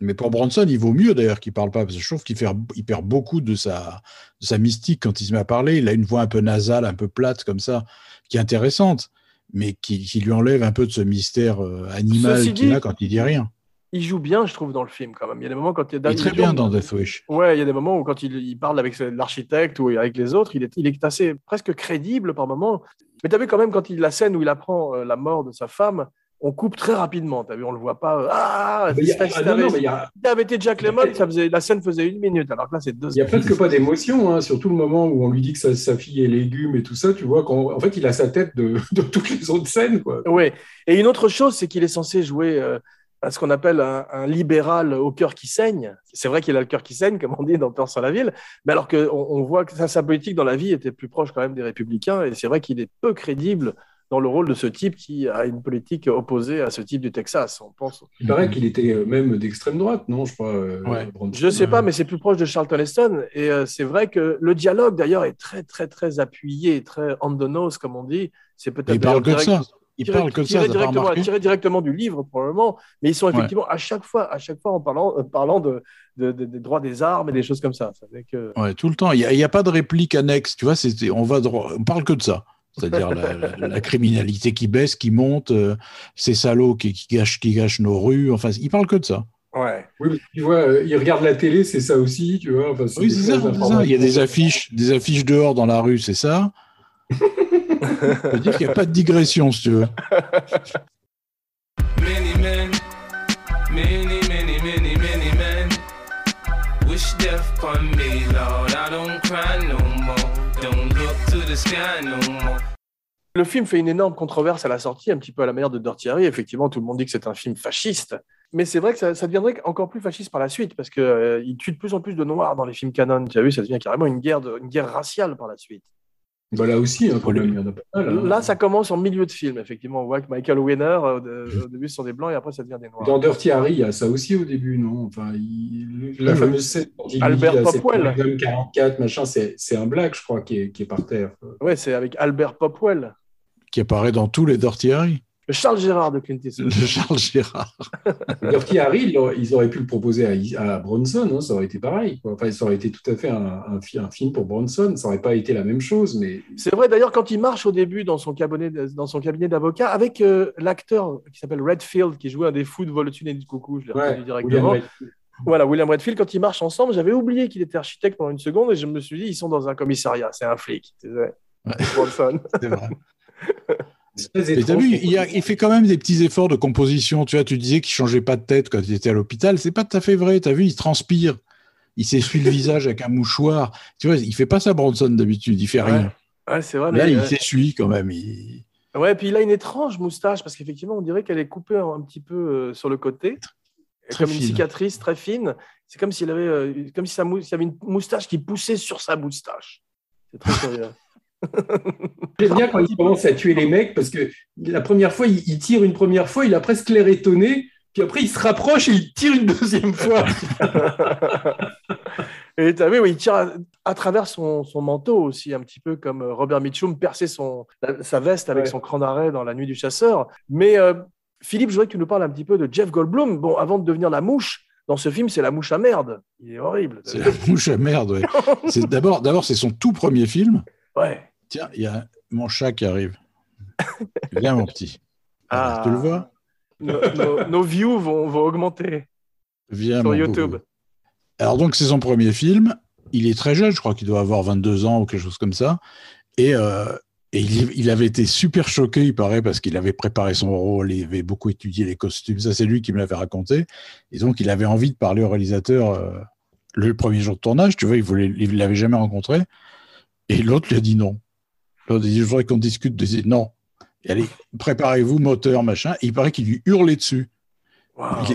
Mais pour Bronson, il vaut mieux d'ailleurs qu'il parle pas, parce que je trouve qu'il perd, il perd beaucoup de sa, de sa mystique quand il se met à parler. Il a une voix un peu nasale, un peu plate comme ça, qui est intéressante, mais qui, qui lui enlève un peu de ce mystère euh, animal qu'il a quand il dit rien. Il joue bien, je trouve, dans le film quand même. Il y a des moments quand il y a Il est très bien dans Death Wish. Ouais, il y a des moments où quand il, il parle avec l'architecte ou avec les autres, il est, il est assez presque crédible par moments. Mais tu as vu quand même quand il la scène où il apprend euh, la mort de sa femme, on coupe très rapidement. As vu, on le voit pas. euh, ah, si ah, avait été Jack Lemmon, ça faisait, la scène faisait une minute. Alors que là, c'est deux. il y a presque pas d'émotion, hein, surtout le moment où on lui dit que sa, sa fille est légume et tout ça, tu vois, qu'en en fait, il a sa tête de, de toutes les autres scènes, quoi. Ouais. Et une autre chose, c'est qu'il est censé jouer euh, à ce qu'on appelle un, un libéral au cœur qui saigne. C'est vrai qu'il a le cœur qui saigne, comme on dit dans Peur sur la ville, mais alors qu'on on voit que sa, sa politique dans la vie était plus proche quand même des républicains, et c'est vrai qu'il est peu crédible dans le rôle de ce type qui a une politique opposée à ce type du Texas. On pense. Il paraît qu'il était euh, même d'extrême droite, non, je crois. euh, Ouais. Je sais pas, mais c'est plus proche de Charlton Heston. Et euh, c'est vrai que le dialogue, d'ailleurs, est très, très, très appuyé, très on the nose, comme on dit. C'est peut-être Il parle que de d'ailleurs ça. Il tiré, parle que de tiré ça, directement, tiré directement du livre probablement, mais ils sont effectivement à chaque fois, à chaque fois en parlant, euh, parlant de, de- de- des droits des armes et des choses comme ça. Que- Ouais, tout le temps. Il n'y a, pas de réplique annexe. Tu vois, on, va droit- on parle que de ça. C'est-à-dire la, la- la criminalité qui baisse, qui monte, euh, ces salauds qui, qui, gâchent, qui gâchent nos rues. Enfin, il parle que de ça. Ouais. Oui, tu vois, euh, il regarde la télé, c'est ça aussi, tu vois. Enfin, Oui, c'est ça, ça. Il y a des affiches, des affiches dehors dans la rue, c'est ça. Ça veut dire qu'il n'y a pas de digression, si tu veux. Many men, many, many, many, many men wish death upon me, Lord. I don't cry no more. Don't look to the sky no more. Le film fait une énorme controverse à la sortie, un petit peu à la manière de Dirty Harry. Effectivement, tout le monde dit que c'est un film fasciste. Mais c'est vrai que ça, ça deviendrait encore plus fasciste par la suite, parce qu'il il tue de plus en plus de noirs dans les films canon. Tu as vu, ça devient carrément une guerre, de- une guerre raciale par la suite. Bah, là aussi, hein, quand même, il y en a pas mal. hein. Là, ça commence en milieu de film, effectivement. On voit que Michael Winner, euh, au début, ce sont des blancs et après, ça devient des noirs. Dans Dirty Harry, il y a ça aussi au début, non? Enfin, il- la fameuse scène Albert Popwell. madame 44, machin, c'est c'est un black, je crois, qui est, qui est par terre. Ouais, c'est avec Albert Popwell. Qui apparaît dans tous les Dirty Harry. Le Charles Gérard de Clint Eastwood. de Charles Gérard. Dirty Harry, ils auraient- pu le proposer à, à Bronson, hein, ça aurait été pareil. Quoi. Enfin, ça aurait été tout à fait un, un fi- un film pour Bronson, ça n'aurait pas été la même chose, mais C'est vrai d'ailleurs quand il marche au début dans son cabinet, dans son cabinet d'avocat avec euh, l'acteur qui s'appelle Redfield qui jouait un des fous de Volotune et du Coucou, je l'ai ouais, reconnu directement. William Redfield. Voilà, William Redfield, quand ils marchent ensemble, j'avais oublié qu'il était architecte pendant une seconde et je me suis dit, ils sont dans un commissariat, c'est un flic. sais. Bronson. C'est vrai. Vu, il, a- il fait quand même des petits efforts de composition. Tu vois, tu disais qu'il changeait pas de tête quand il était à l'hôpital. C'est pas tout à fait vrai. T'as vu, il transpire. Il s'essuie le visage avec un mouchoir. Tu vois, il fait pas ça, Bronson, d'habitude. Il fait rien. Ouais, c'est vrai. Là, mais, il euh, s'essuie quand même. Il- Ouais, puis il a une étrange moustache parce qu'effectivement, on dirait qu'elle est coupée un, petit peu euh, sur le côté, Très comme une cicatrice très fine. C'est comme s'il avait, euh, comme si sa mou- s'il y avait une moustache qui poussait sur sa moustache. C'est très curieux. J'aime bien quand il commence à tuer les mecs parce que la première fois, il, tire une première fois, il a presque l'air étonné, puis après il se rapproche et il tire une deuxième fois. Et tu as vu, oui, il tire à, à travers son, son manteau aussi, un petit peu comme euh, Robert Mitchum perçait son, la- sa veste avec Ouais. son cran d'arrêt dans La Nuit du Chasseur. Mais euh, Philippe, je voudrais que tu nous parles un petit peu de Jeff Goldblum. Bon, avant de devenir la mouche, dans ce film, c'est la mouche à merde. Il est horrible. C'est la mouche à merde. d'abord, d'abord, c'est son tout premier film. Ouais. Tiens, il y a mon chat qui arrive. Viens, mon petit. Ah. Tu le vois? Nos, nos- nos views vont, vont augmenter Viens, sur mon YouTube. Alors donc c'est son premier film. Il est très jeune, je crois qu'il doit avoir 22 ans ou quelque chose comme ça. Et, euh, et il, il avait été super choqué, il paraît, parce qu'il avait préparé son rôle, il avait beaucoup étudié les costumes. Ça, c'est lui qui me l'avait raconté. Et donc il avait envie de parler au réalisateur euh, le premier jour de tournage. Tu vois, il il l'avait jamais rencontré. Et l'autre lui a dit non. L'autre a dit je voudrais qu'on discute. Il dit non. Et allez, préparez-vous, moteur, machin. Et il paraît qu'il lui hurlait dessus.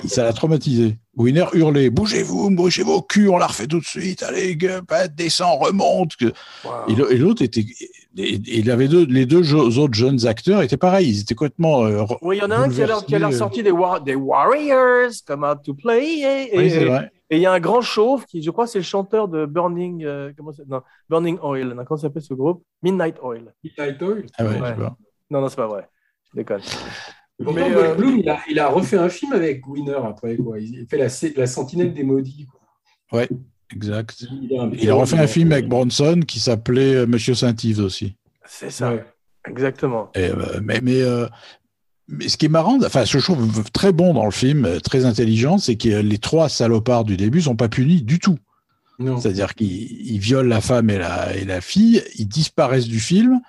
Ça l'a traumatisé. Winner hurlait Bougez-vous, bougez vos culs, on la refait tout de suite. Allez, gueule, pas descend, remonte. Et l'autre était. Et, il avait deux, les deux autres jeunes acteurs étaient pareils. Ils étaient complètement. euh, Oui, il y en a un qui a qui sorti des, War- des Warriors, come out to play. Et, Oui, c'est vrai. Et il y a un grand chauve qui, je crois, c'est le chanteur de Burning, euh, comment non, Burning Oil. Non, Comment s'appelle ce groupe? Midnight Oil. Midnight Oil? Ah ouais, Ouais. je. Non, non, c'est pas vrai. Je déconne. Pourtant, Mais, euh, il, a, il a refait un film avec Winner après. Quoi. Il fait la, la Sentinelle des Maudits. Quoi. Exact. Il a, un- Il a refait un film avec Bronson qui s'appelait euh, Monsieur Saint-Yves aussi. C'est ça. Ouais. Exactement. Et, euh, mais, mais, euh, mais ce qui est marrant, enfin, ce que je trouve très bon dans le film, très intelligent, c'est que les trois salopards du début sont pas punis du tout. Non. C'est-à-dire qu'ils ils violent la femme et la, et la fille, ils disparaissent du film,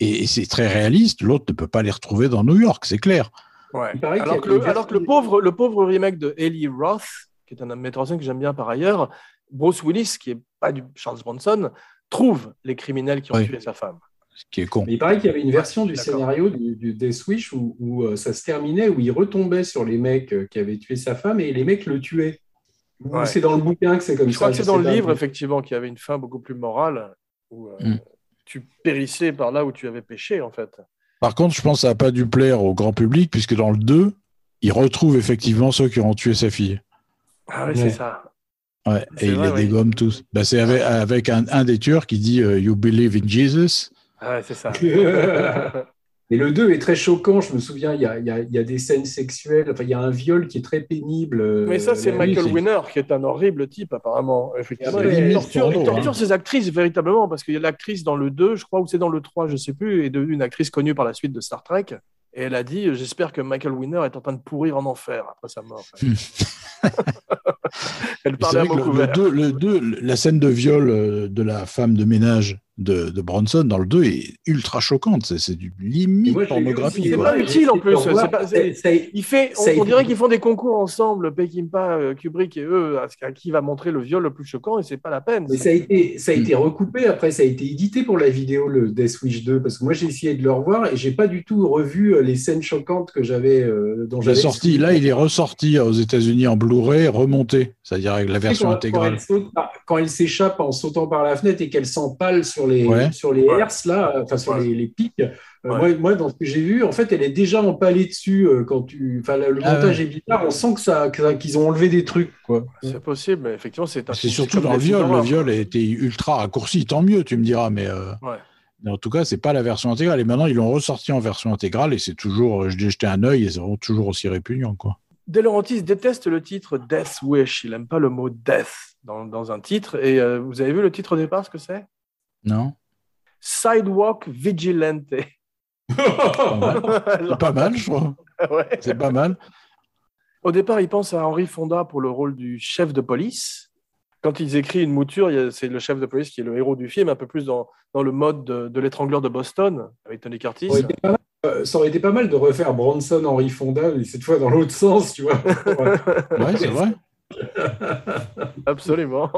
et, et c'est très réaliste. L'autre ne peut pas les retrouver dans New York, c'est clair. Ouais. Alors que, le, une alors que le version- pauvre, le pauvre remake de Ellie Roth, qui est un metteur en scène que j'aime bien par ailleurs, Bruce Willis, qui est pas du Charles Bronson, trouve les criminels qui ont Oui. tué sa femme. Ce qui est con. Mais il paraît qu'il y avait une version du scénario du, du Death Wish où, où, euh, ça se terminait, où il retombait sur les mecs euh, qui avaient tué sa femme et les mecs le tuaient. Ou Ouais. C'est dans le bouquin que c'est comme Je ça. crois que c'est dans le livre, effectivement, qu'il y avait une fin beaucoup plus morale, où euh, Mm. tu périssais par là où tu avais péché, en fait. Par contre, je pense que ça n'a pas dû plaire au grand public, puisque dans le 2, il retrouve effectivement ceux qui ont tué sa fille. Ah oui, Ouais. c'est ça. Ouais, et il vrai, les oui. dégomme tous. Bah, c'est avec, avec un, un des tueurs qui dit euh, You believe in Jesus? Ouais, c'est ça. Et le 2 est très choquant, je me souviens, il y a, il y a- il y a des scènes sexuelles, enfin, il y a un viol qui est très pénible. euh, Mais ça, c'est Michael Winner, qui est un horrible type, apparemment. Effectivement, C'est il, torture, il porno, torture hein. ses actrices, véritablement, parce qu'il y a l'actrice dans le 2, je crois, ou c'est dans le 3, je sais plus, est devenue une actrice connue par la suite de Star Trek. Et elle a dit J'espère que Michael Winner est en train de pourrir en enfer après sa mort. elle Mais parlait à le, le deux- le deux- la scène de viol euh, de la femme de ménage de, de Bronson dans le 2 est ultra choquante. C'est, c'est du limite pornographie. aussi, C'est quoi. pas ouais, utile, en plus, Il fait, on, dirait qu'ils font des concours ensemble, Peckinpah, euh, Kubrick et eux, à, qui va montrer le viol le plus choquant, et c'est pas la peine. Mais ça a, été, ça a été recoupé, après ça a été édité pour la vidéo, le Death Wish 2, parce que moi j'ai essayé de le revoir et j'ai pas du tout revu euh, les scènes choquantes que j'avais euh, dont j'avais sorti, là, il est ressorti aux États-Unis en Blu-ray, remonté, c'est-à-dire avec la version quand, quand intégrale. elle saute par- quand elle s'échappe en sautant par la fenêtre et qu'elle s'empale sur les, Ouais. sur les Ouais. herses, là, enfin sur Ouais. les, les pics, euh, Ouais. moi, moi, dans ce que j'ai vu, en fait, elle est déjà empalée dessus euh, quand tu. Enfin, le Ah montage est bizarre, on sent que ça, qu'ils ont enlevé des trucs, quoi. C'est possible, mais effectivement, c'est un C'est surtout dans le films viol. Le viol a été ultra raccourci, tant mieux, tu me diras, mais, euh, Ouais. Mais en tout cas, c'est pas la version intégrale. Et maintenant, ils l'ont ressorti en version intégrale et c'est toujours, je l'ai jeté un œil et c'est toujours aussi répugnant, quoi. De Laurentiis déteste le titre Death Wish. Il n'aime pas le mot death dans, dans un titre. Et euh, vous avez vu le titre au départ, ce que c'est? Non? Sidewalk Vigilante. C'est pas mal, je. Ouais. C'est pas mal. Au départ, ils pensent à Henry Fonda pour le rôle du chef de police. Quand ils écrivent une mouture, il c'est le chef de police qui est le héros du film, un peu plus dans, dans le mode de, de l'étrangleur de Boston avec Tony Curtis. Ça aurait, été pas mal, euh, ça aurait été pas mal de refaire Bronson, Henry Fonda, mais cette fois dans l'autre sens, tu vois. Ouais, c'est vrai. Absolument.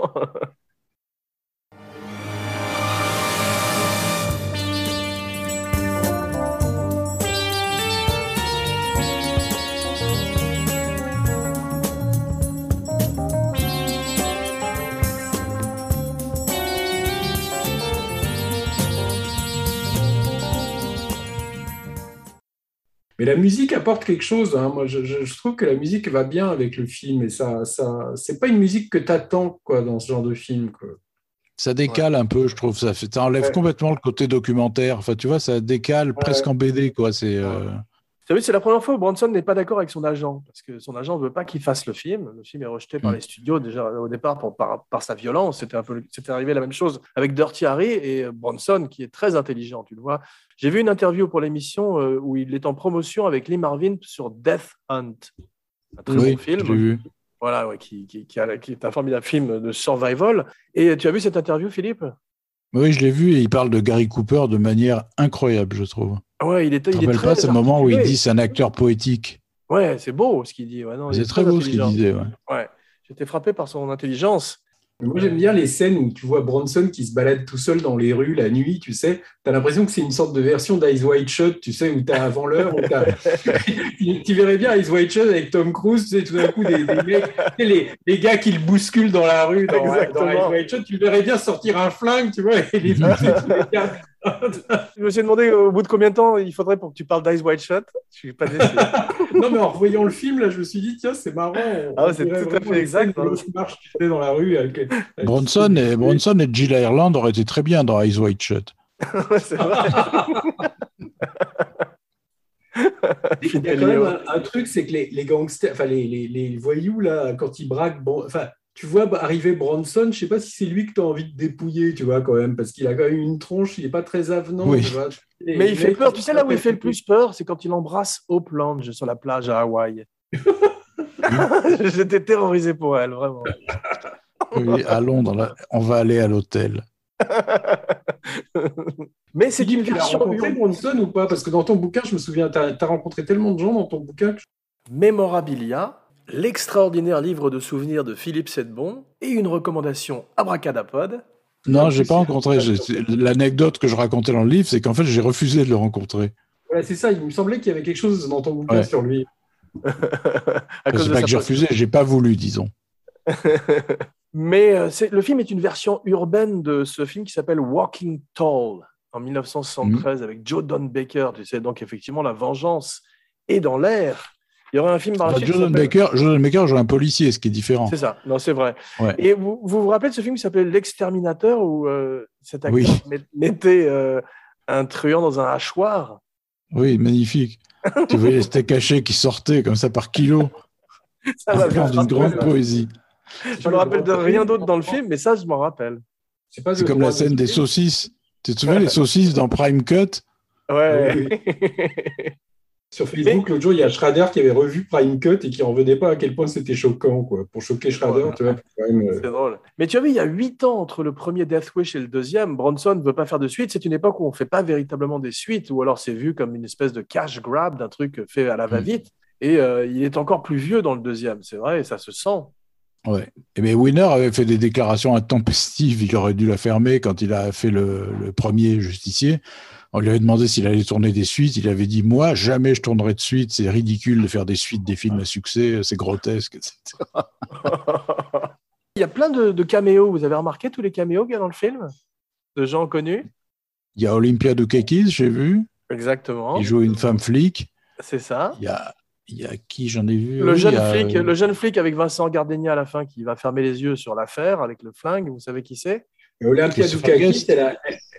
Mais la musique apporte quelque chose. hein. Moi, je, trouve que la musique va bien avec le film. Et ça, ça, c'est pas une musique que tu attends quoi, dans ce genre de film. Quoi. Ça décale un peu, je trouve. Ça, fait, ça enlève Ouais. complètement le côté documentaire. Enfin, tu vois, ça décale presque en BD, quoi. C'est. euh, savez, c'est la première fois où Bronson n'est pas d'accord avec son agent, parce que son agent ne veut pas qu'il fasse le film. Le film est rejeté par Mm. les studios déjà au départ pour- par, par sa violence. C'était un peu, c'était arrivé la même chose avec Dirty Harry et euh, Bronson, qui est très intelligent, tu le vois. J'ai vu une interview pour l'émission euh, où il est en promotion avec Lee Marvin sur Death Hunt, un très Oui, bon film. je l'ai vu. Voilà, ouais, qui, qui- qui a- qui est un formidable film de survival. Et tu as vu cette interview, Philippe? Oui, je l'ai vu et il parle de Gary Cooper de manière incroyable, je trouve. Ouais, il est, Tu te il est très pas ce moment où il dit c'est un acteur poétique? Ouais, c'est beau ce qu'il dit. Ouais, C'est est très beau ce qu'il disait. ouais. Ouais, j'étais frappé par son intelligence. Mais Moi, j'aime bien les scènes où tu vois Bronson qui se balade tout seul dans les rues la nuit, tu sais. Tu as l'impression que c'est une sorte de version d'Eyes Wide Shut, tu sais, où tu as avant l'heure. où t'as- tu, verrais bien Eyes Wide Shut avec Tom Cruise, tu sais, tout d'un coup, des, des mecs, tu sais, les, les gars qui le bousculent dans la rue, dans, dans Eyes Wide Shut, tu le verrais bien sortir un flingue, tu vois, et les, les gars- Je me suis demandé au bout de combien de temps il faudrait pour que tu parles d'Eyes Wide Shut. Je suis pas déçu. Non, mais en revoyant le film, là, je me suis dit, tiens, c'est marrant. Ah c'est tout à fait exact, hein. marche, tu sais, dans la rue. Avec, avec- Bronson et, Bronson et Jill Ireland auraient été très bien dans Eyes Wide Shut. Ouais, c'est vrai. Il y a quand même un, un truc, c'est que les, les gangsters, enfin les, les, les voyous, là, quand ils braquent, bon, enfin, tu vois bah, arriver Bronson, je sais pas si c'est lui que tu as envie de dépouiller, tu vois, quand même, parce qu'il a quand même une tronche, il est pas très avenant. Oui. tu vois. Mais il fait peur. Tu sais là où il fait le plus peur, c'est quand il embrasse Hope Lange sur la plage à Hawaï. J'étais terrorisé pour elle, vraiment. Oui, à Londres, là, on va aller à l'hôtel. Mais c'est une Tu l'as version rencontré Bronson ou pas? Parce que dans ton bouquin, je me souviens, tu as, rencontré tellement de gens dans ton bouquin que Memorabilia, l'extraordinaire livre de souvenirs de Philippe Sedbon et une recommandation abracadapod. Non, j'ai pas rencontré. L'anecdote que je racontais dans le livre, c'est qu'en fait, j'ai refusé de le rencontrer. voilà, c'est ça, il me semblait qu'il y avait quelque chose dans ton bouquin Ouais. sur lui. à C'est pas que j'ai refusé, j'ai pas voulu, disons. Mais euh, le film est une version urbaine de ce film qui s'appelle Walking Tall en 1973 avec Joe Don Baker. Tu sais, donc effectivement, la vengeance est dans l'air. Il y aurait un film par la Enfin, suite Jordan Baker, Jordan Baker joue un policier, ce qui est différent. C'est ça, non, c'est vrai. Ouais. Et vous, vous vous rappelez de ce film qui s'appelait L'Exterminateur où euh, cet acteur Oui. met- mettait euh, un truand dans un hachoir? Oui, magnifique. tu voyais les steaks hachés qui sortaient comme ça par kilo, Ça plein d'une grande poésie. Je me rappelle de rien d'autre dans le film, mais ça, je m'en rappelle. C'est comme la scène de- des saucisses. Tu te souviens les saucisses dans Prime Cut? Ouais. Sur Facebook, l'autre jour, il y a Schrader qui avait revu Prime Cut et qui en revenait pas à quel point c'était choquant, quoi. Pour choquer Schrader, Ouais. tu vois, quand même, euh, C'est drôle. Mais tu as vu, il y a huit ans entre le premier Death Wish et le deuxième. Bronson ne veut pas faire de suite. C'est une époque où on ne fait pas véritablement des suites, ou alors c'est vu comme une espèce de cash grab d'un truc fait à la va-vite. Et euh, il est encore plus vieux dans le deuxième, c'est vrai, et ça se sent. Ouais. Et bien Winner avait fait des déclarations intempestives. Il aurait dû la fermer quand il a fait le, le premier justicier. On lui avait demandé s'il allait tourner des suites. Il avait dit Moi, jamais je tournerai de suite. C'est ridicule de faire des suites des films à succès. C'est grotesque, etc. il y a plein de, de caméos. Vous avez remarqué tous les caméos qu'il y a dans le film? De gens connus? Il y a Olympia Dukakis, j'ai vu. Exactement. Il joue une femme flic. C'est ça. Il y a, il y a qui j'en ai vu? Le Oui, jeune, il y a, flic, euh, le jeune flic avec Vincent Gardenia à la fin qui va fermer les yeux sur l'affaire avec le flingue, vous savez qui c'est? Olympia Dukakis, Guest. elle a,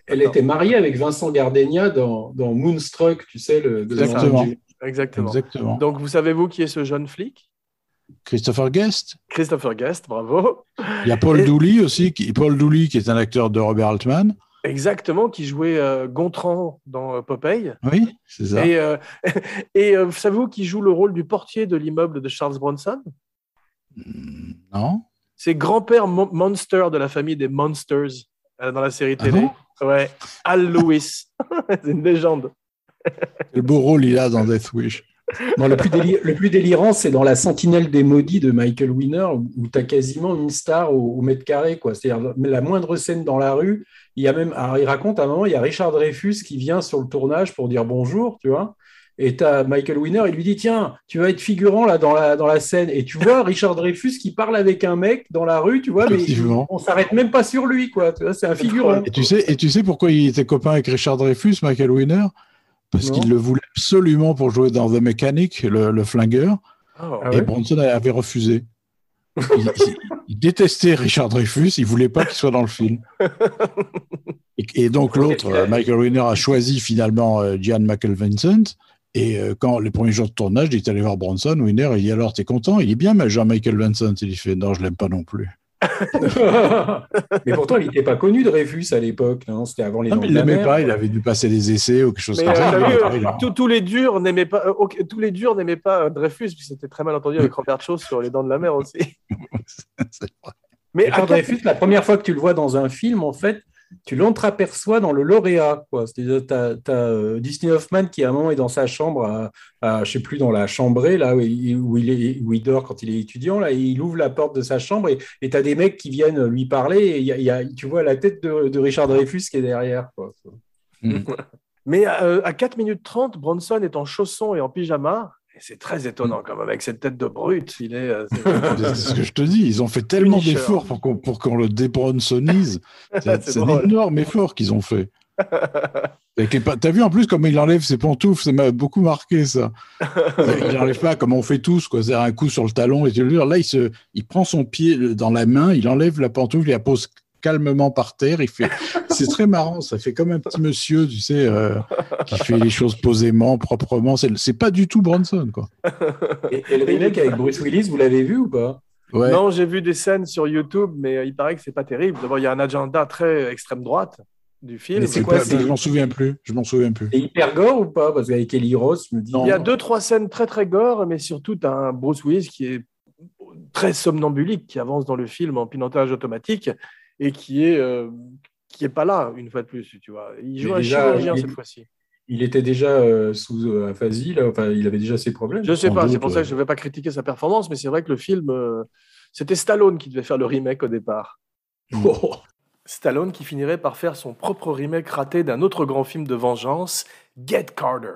Elle était mariée avec Vincent Gardenia dans, dans Moonstruck, tu sais, le de Exactement. Exactement. Exactement. Donc, vous savez-vous qui est ce jeune flic? Christopher Guest. Christopher Guest, bravo. Il y a Paul Et- Dooley aussi, qui, Paul Dooley qui est un acteur de Robert Altman. Exactement, qui jouait euh, Gontran dans euh, Popeye. Oui, c'est ça. Et, euh, et euh, savez-vous qui joue le rôle du portier de l'immeuble de Charles Bronson? Non C'est grand-père Mon- Monster de la famille des Monsters euh, dans la série Ah télé. bon ouais, Al Lewis. C'est une légende. Quel beau rôle il a dans Death Wish. Non, le, plus déli- le plus délirant, c'est dans La Sentinelle des Maudits de Michael Winner, où tu as quasiment une star au, au mètre carré. quoi. C'est-à-dire, la moindre scène dans la rue, il y a même. Alors, il raconte à un moment, il y a Richard Dreyfus qui vient sur le tournage pour dire bonjour, tu vois. Et tu as Michael Winner, il lui dit Tiens, tu vas être figurant là dans la, dans la scène. Et tu vois Richard Dreyfus qui parle avec un mec dans la rue, tu vois, mais Effectivement. on s'arrête même pas sur lui, quoi. Tu vois, c'est un figurant. Et tu sais, et tu sais pourquoi il était copain avec Richard Dreyfus, Michael Winner Parce qu'il le voulait absolument pour jouer dans The Mechanic, le, le flingueur, Oh. Ah et ouais Bronson avait refusé. Il, il- il détestait Richard Dreyfus, il voulait pas qu'il soit dans le film. Et, et donc l'autre, euh, Michael Winner, a choisi finalement euh, Gian Michael Vincent. Et euh, quand les premiers jours de tournage, il est allé voir Bronson, Winner, il dit alors t'es content? Il dit bien, mais Jean-Michael Vincent. Il fait non, je l'aime pas non plus. mais pourtant, il n'était pas connu Dreyfus à l'époque. non? C'était avant les Non, Dents mais de il la l'aimait pas, il avait dû passer des essais ou quelque chose Mais comme euh, ça. vu, tous- tous les durs n'aimaient pas, euh, tous les durs n'aimaient pas euh, Dreyfus, puis c'était très mal entendu avec Robert Shaw sur les dents de la mer aussi. C'est vrai. Mais à Dreyfus, la première fois que tu le vois dans un film, en fait, tu l'entreaperçois dans le lauréat. quoi. C'est-à-dire, tu as, Disney Hoffman qui, à un moment, est dans sa chambre, à, à, je sais plus, dans la chambrée, là où il, où il est, où il dort quand il est étudiant, là, et il ouvre la porte de sa chambre et tu as des mecs qui viennent lui parler, et il y a- y a- tu vois la tête de, de Richard Dreyfus qui est derrière. Quoi. Mais euh, à 4 minutes 30, Bronson est en chaussons et en pyjama. Et c'est très étonnant, quand même, avec cette tête de brute. Il est. euh, c'est- C'est ce que je te dis. Ils ont fait tellement d'efforts pour qu'on pour qu'on le débronzonise. C'est C'est c'est un énorme effort qu'ils ont fait. Avec les pa- T'as vu en plus comment il enlève ses pantoufles Ça m'a beaucoup marqué ça. Il enlève pas comme on fait tous, quoi. C'est-à-dire un coup sur le talon et tu le dis, Là, il, se, il prend son pied dans la main, il enlève la pantoufle, il la pose calmement par terre. Il fait. C'est très marrant. Ça fait comme un petit monsieur, tu sais, euh, qui fait les choses posément, proprement. C'est c'est pas du tout Bronson, quoi. Et, et le remake avec Bruce Willis, vous l'avez vu ou pas? Ouais. Non, j'ai vu des scènes sur YouTube, mais euh, il paraît que c'est pas terrible. D'abord, il y a un agenda très extrême droite du film. C'est quoi, pas, c'est- je m'en souviens plus. Je m'en souviens plus. C'est hyper gore ou pas? Parce qu'avec Ellie Ross, je me dis. Il y a deux, trois scènes très, très gore, mais surtout, tu as un Bruce Willis qui est très somnambulique, qui avance dans le film en pilotage automatique et qui est, euh, qui est pas là, une fois de plus, tu vois. Il joue Mais un déjà, chirurgien il- cette fois-ci. Il était déjà euh, sous euh, aphasie, là. Enfin, il avait déjà ses problèmes. Je sais pas, c'est pour ça que je ne vais pas critiquer sa performance, mais c'est vrai que le film, euh, c'était Stallone qui devait faire le remake au départ. Oh. Stallone qui finirait par faire son propre remake raté d'un autre grand film de vengeance, Get Carter.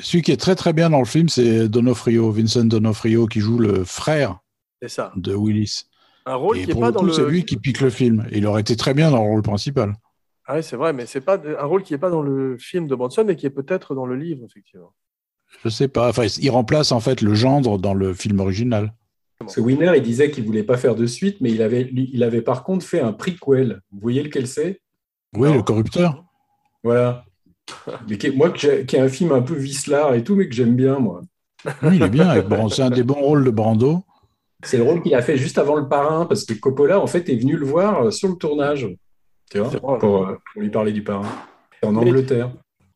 Celui qui est très très bien dans le film, c'est Donofrio, Vincent Donofrio, qui joue le frère ça. de Willis. Un rôle Et qui est pas le dans le. c'est lui qui pique le film. Il aurait été très bien dans le rôle principal. Ah oui, c'est vrai, mais c'est pas un rôle qui est pas dans le film de Bronson, mais qui est peut-être dans le livre, effectivement. Je sais pas. Enfin, il remplace en fait le gendre dans le film original. Parce que Winner, il disait qu'il voulait pas faire de suite, mais il avait, il avait par contre fait un prequel. Vous voyez lequel c'est? Oui, Non. le corrupteur. Voilà. Mais qui est- moi, qui est un film un peu vicelard et tout, mais que j'aime bien, moi. Oui, il est bien. C'est un des bons rôles de Brando. C'est le rôle qu'il a fait juste avant le parrain, parce que Coppola, en fait, est venu le voir euh, sur le tournage. Tu vois, pour, euh, pour lui parler du parrain. C'est en Mais- Angleterre.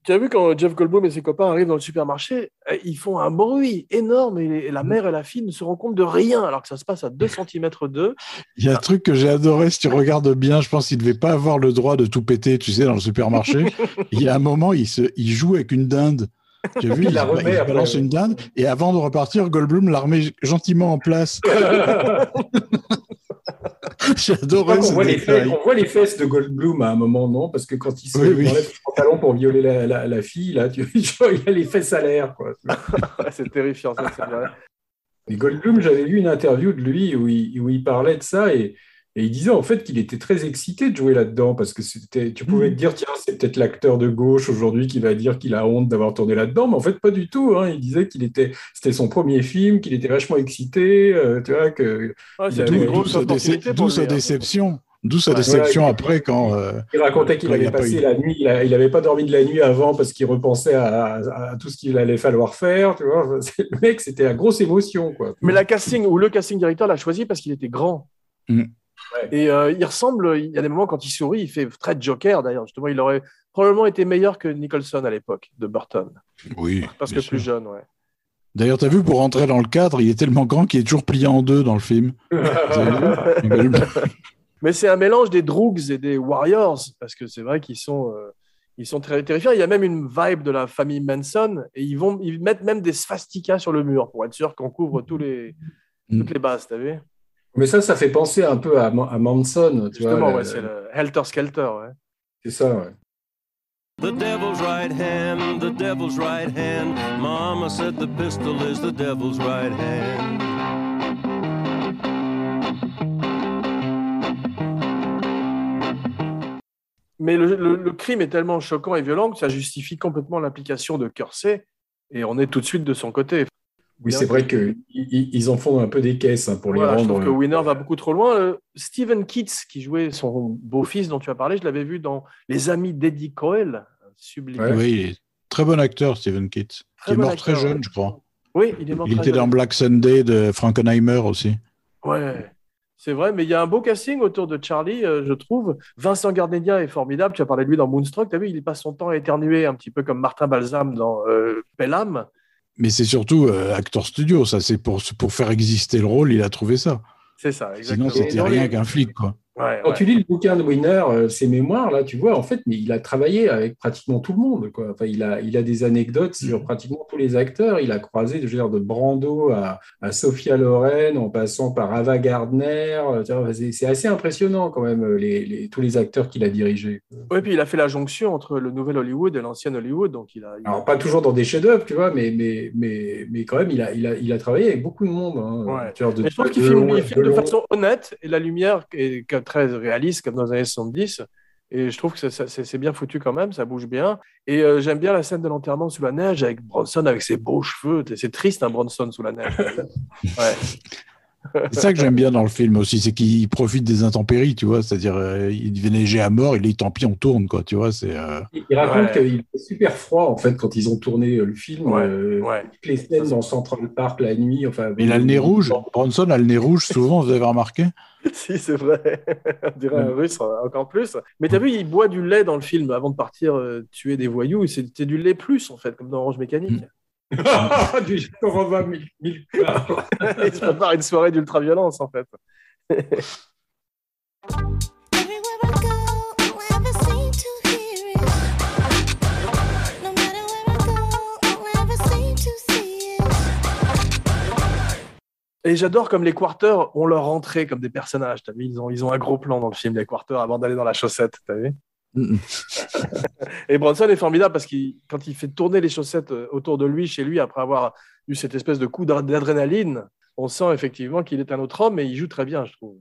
Tu as vu quand Jeff Goldblum et ses copains arrivent dans le supermarché, euh, ils font un bruit énorme et la mère et la fille ne se rendent compte de rien alors que ça se passe à 2 cm d'eux. Il y a un truc que j'ai adoré, si tu regardes bien, je pense qu'il devait pas avoir le droit de tout péter, tu sais, dans le supermarché. il y a un moment, il, se, il joue avec une dinde. Tu as vu, Il il, la remet il après, balance ouais. une dinde, et avant de repartir, Goldblum la remet gentiment en place. J'ai ce qu'on voit, les fesses, on voit les fesses de Goldblum à un moment, non? Parce que quand il se Oui, oui. enlève son pantalon pour violer la, la- la fille, là, tu, vois, il a les fesses à l'air. Quoi. c'est terrifiant, ça, c'est vrai. Et Goldblum, j'avais vu une interview de lui où il, où il parlait de ça et, et il disait en fait qu'il était très excité de jouer là-dedans parce que c'était, tu pouvais te dire, tiens, c'est peut-être l'acteur de gauche aujourd'hui qui va dire qu'il a honte d'avoir tourné là-dedans, mais en fait, pas du tout. hein. Il disait qu'il était, c'était son premier film, qu'il était vachement excité, euh, tu vois, que dit D'où sa, déce- hein. déception. D'où sa déception après quand. euh, Il racontait qu'il avait pas passé eu. la nuit, il n'avait pas dormi de la nuit avant parce qu'il repensait à, à- à tout ce qu'il allait falloir faire. Tu vois. Le mec, c'était la grosse émotion. Quoi. Mais la casting ou le casting directeur l'a choisi parce qu'il était grand. Mm. Ouais. Et euh, il ressemble, il y a des moments quand il sourit, il fait très Joker d'ailleurs. Justement, il aurait probablement été meilleur que Nicholson à l'époque de Burton. Oui. Parce que plus jeune, ouais. D'ailleurs, t'as vu, pour rentrer dans le cadre, il est tellement grand qu'il est toujours plié en deux dans le film. Mais c'est un mélange des Droogs et des Warriors, parce que c'est vrai qu'ils sont, euh, ils sont très terrifiants. Il y a même une vibe de la famille Manson, et ils, vont, ils mettent même des swastikas sur le mur pour être sûr qu'on couvre tous les, Mm. toutes les bases, t'as vu? Mais ça, ça fait penser un peu à, Ma- à Manson. Tu Justement, vois, ouais, c'est le Helter Skelter. Ouais. c'est ça. Ouais. The devil's right hand, the devil's right hand. Mama said the pistol is the devil's right hand. Mais le, le- le crime est tellement choquant et violent que ça justifie complètement l'implication de Kersey, et on est tout de suite de son côté. Oui, c'est vrai qu'ils ils en font un peu des caisses hein, pour Voilà, les je rendre. trouve que Winner va beaucoup trop loin. Euh, Stephen Keats, qui jouait son beau-fils dont tu as parlé, je l'avais vu dans Les Amis d'Eddie Coyle, sublime. Ouais. Oui, il est très bon acteur, Stephen Keats. Très qui est bon mort acteur, très jeune, ouais. je crois. Oui, il est mort Il très était dans jeune. Black Sunday de Frankenheimer aussi. Ouais, c'est vrai, mais il y a un beau casting autour de Charlie, euh, je trouve. Vincent Gardenia est formidable. Tu as parlé de lui dans Moonstruck. Tu as vu, il passe son temps à éternuer, un petit peu comme Martin Balsam dans euh, Pelham. Mais c'est surtout euh, acteur studio, ça. C'est pour, pour faire exister le rôle, il a trouvé ça. C'est ça, exactement. Sinon, c'était rien les- qu'un flic, quoi. Ouais, Quand ouais. tu lis le bouquin de Winner, euh, ses mémoires, là, tu vois, en fait, mais il a travaillé avec pratiquement tout le monde. Quoi. Enfin, il, a, il a des anecdotes sur Mhm. pratiquement tous les acteurs. Il a croisé je veux dire, de Brando à, à Sophia Loren, en passant par Ava Gardner. Euh, C'est assez impressionnant quand même, euh, les, les- tous les acteurs qu'il a dirigés. Ouais, puis il a fait la jonction entre le nouvel Hollywood et l'ancien Hollywood. Donc il a, il a- Alors, pas toujours dans des chefs-d'œuvre, tu vois, mais, mais, mais, mais quand même, il a, il, a, il a travaillé avec beaucoup de monde. hein. Ouais. De- Mais je trouve qu'il de filme, filme de long- façon honnête et la lumière est très réaliste comme dans les années 70. Et je trouve que c'est bien foutu quand même, ça bouge bien. Et euh, j'aime bien la scène de l'enterrement sous la neige avec Bronson avec ses beaux cheveux. C'est triste un Bronson sous la neige. ouais. C'est ça que j'aime bien dans le film aussi, c'est qu'il profite des intempéries, tu vois. C'est-à-dire, euh, il devait neiger à mort, il dit tant pis, on tourne, quoi. Tu vois, c'est. euh, Il raconte Ouais. qu'il fait super froid en fait quand ils ont tourné euh, le film. Ouais, euh, ouais. toutes les scènes dans Central Park la nuit. Enfin, Il a le nez rouge. Bronson a le nez rouge souvent, vous avez remarqué? si, c'est vrai. On dirait un russe euh, encore plus. Mais t'as vu, il boit du lait dans le film avant de partir euh, tuer des voyous. C'était du lait plus, en fait, comme dans Orange Mécanique. du Jakorova Mil- Milka. il se prépare une soirée d'ultra-violence, en fait. Et j'adore comme les quarters ont leur entrée comme des personnages. T'as vu, ils ont, ils ont un gros plan dans le film, les quarters, avant d'aller dans la chaussette. T'as vu. Et Bronson est formidable parce qu'il, quand il fait tourner les chaussettes euh, autour de lui, chez lui, après avoir eu cette espèce de coup d'ad- d'adrénaline, on sent effectivement qu'il est un autre homme et il joue très bien, je trouve.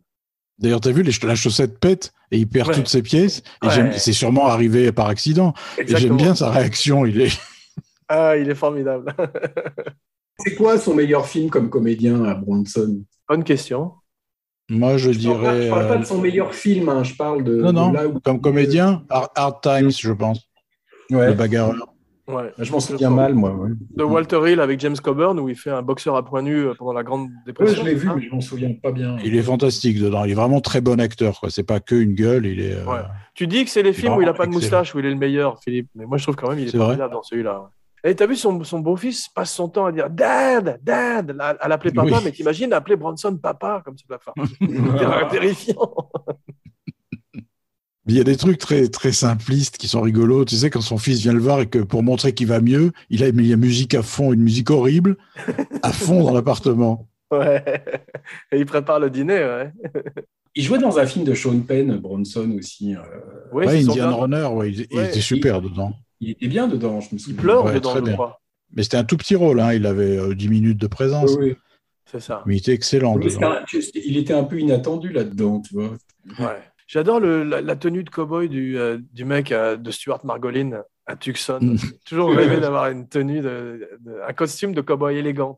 D'ailleurs, t'as vu, les- la chaussette pète et il perd Ouais. toutes ses pièces. Et Ouais. j'aime- c'est sûrement arrivé par accident. Et j'aime bien sa réaction. Il est. Ah, il est formidable. C'est quoi son meilleur film comme comédien à Bronson? Bonne question. Moi, je Je parle pas- dirais. je parle pas euh, de son meilleur film, hein, je parle de, Non, de non. là où. Comme comédien, Hard, Hard Times, je pense. Ouais. Le bagarreur. Ouais. Je m'en souviens mal, moi. ouais. De Walter Hill avec James Coburn où il fait un boxeur à points nus euh, pendant la Grande Ouais, Dépression. je l'ai vu, mais je m'en souviens pas bien. Il est fantastique dedans. Il est vraiment très bon acteur. C'est pas que une gueule. Il est. euh, Ouais. Tu dis que c'est les films où il n'a pas de moustache, où il est le meilleur, Philippe. Mais moi, je trouve quand même il est vrai formidable dans celui-là. Et t'as vu, son, son beau-fils passe son temps à dire Dad, Dad, à, à l'appeler papa, Oui. mais t'imagines appeler Bronson papa comme ça la fin. C'est terrifiant. Il y a des trucs très, très simplistes qui sont rigolos. Tu sais, quand son fils vient le voir et que pour montrer qu'il va mieux, il a mis la musique à fond, une musique horrible, à fond dans l'appartement. Ouais. Et il prépare le dîner, ouais. Il jouait dans un film de Sean Penn, Bronson aussi. euh, Ouais, Indian. Runner, ouais, il, était super dedans. Il était bien dedans, je me Il souviens. pleure Ouais, dedans, je bien. crois. Mais c'était un tout petit rôle. Hein. Il avait euh, 10 minutes de présence. Oui, oui. C'est ça. Mais il était excellent. Un- il était un peu inattendu là-dedans, tu vois. Ouais. J'adore la, la tenue de cow-boy du, euh, du mec euh, de Stuart Margolin à Tucson. Toujours rêvé d'avoir une tenue, de, de- un costume de cow-boy élégant.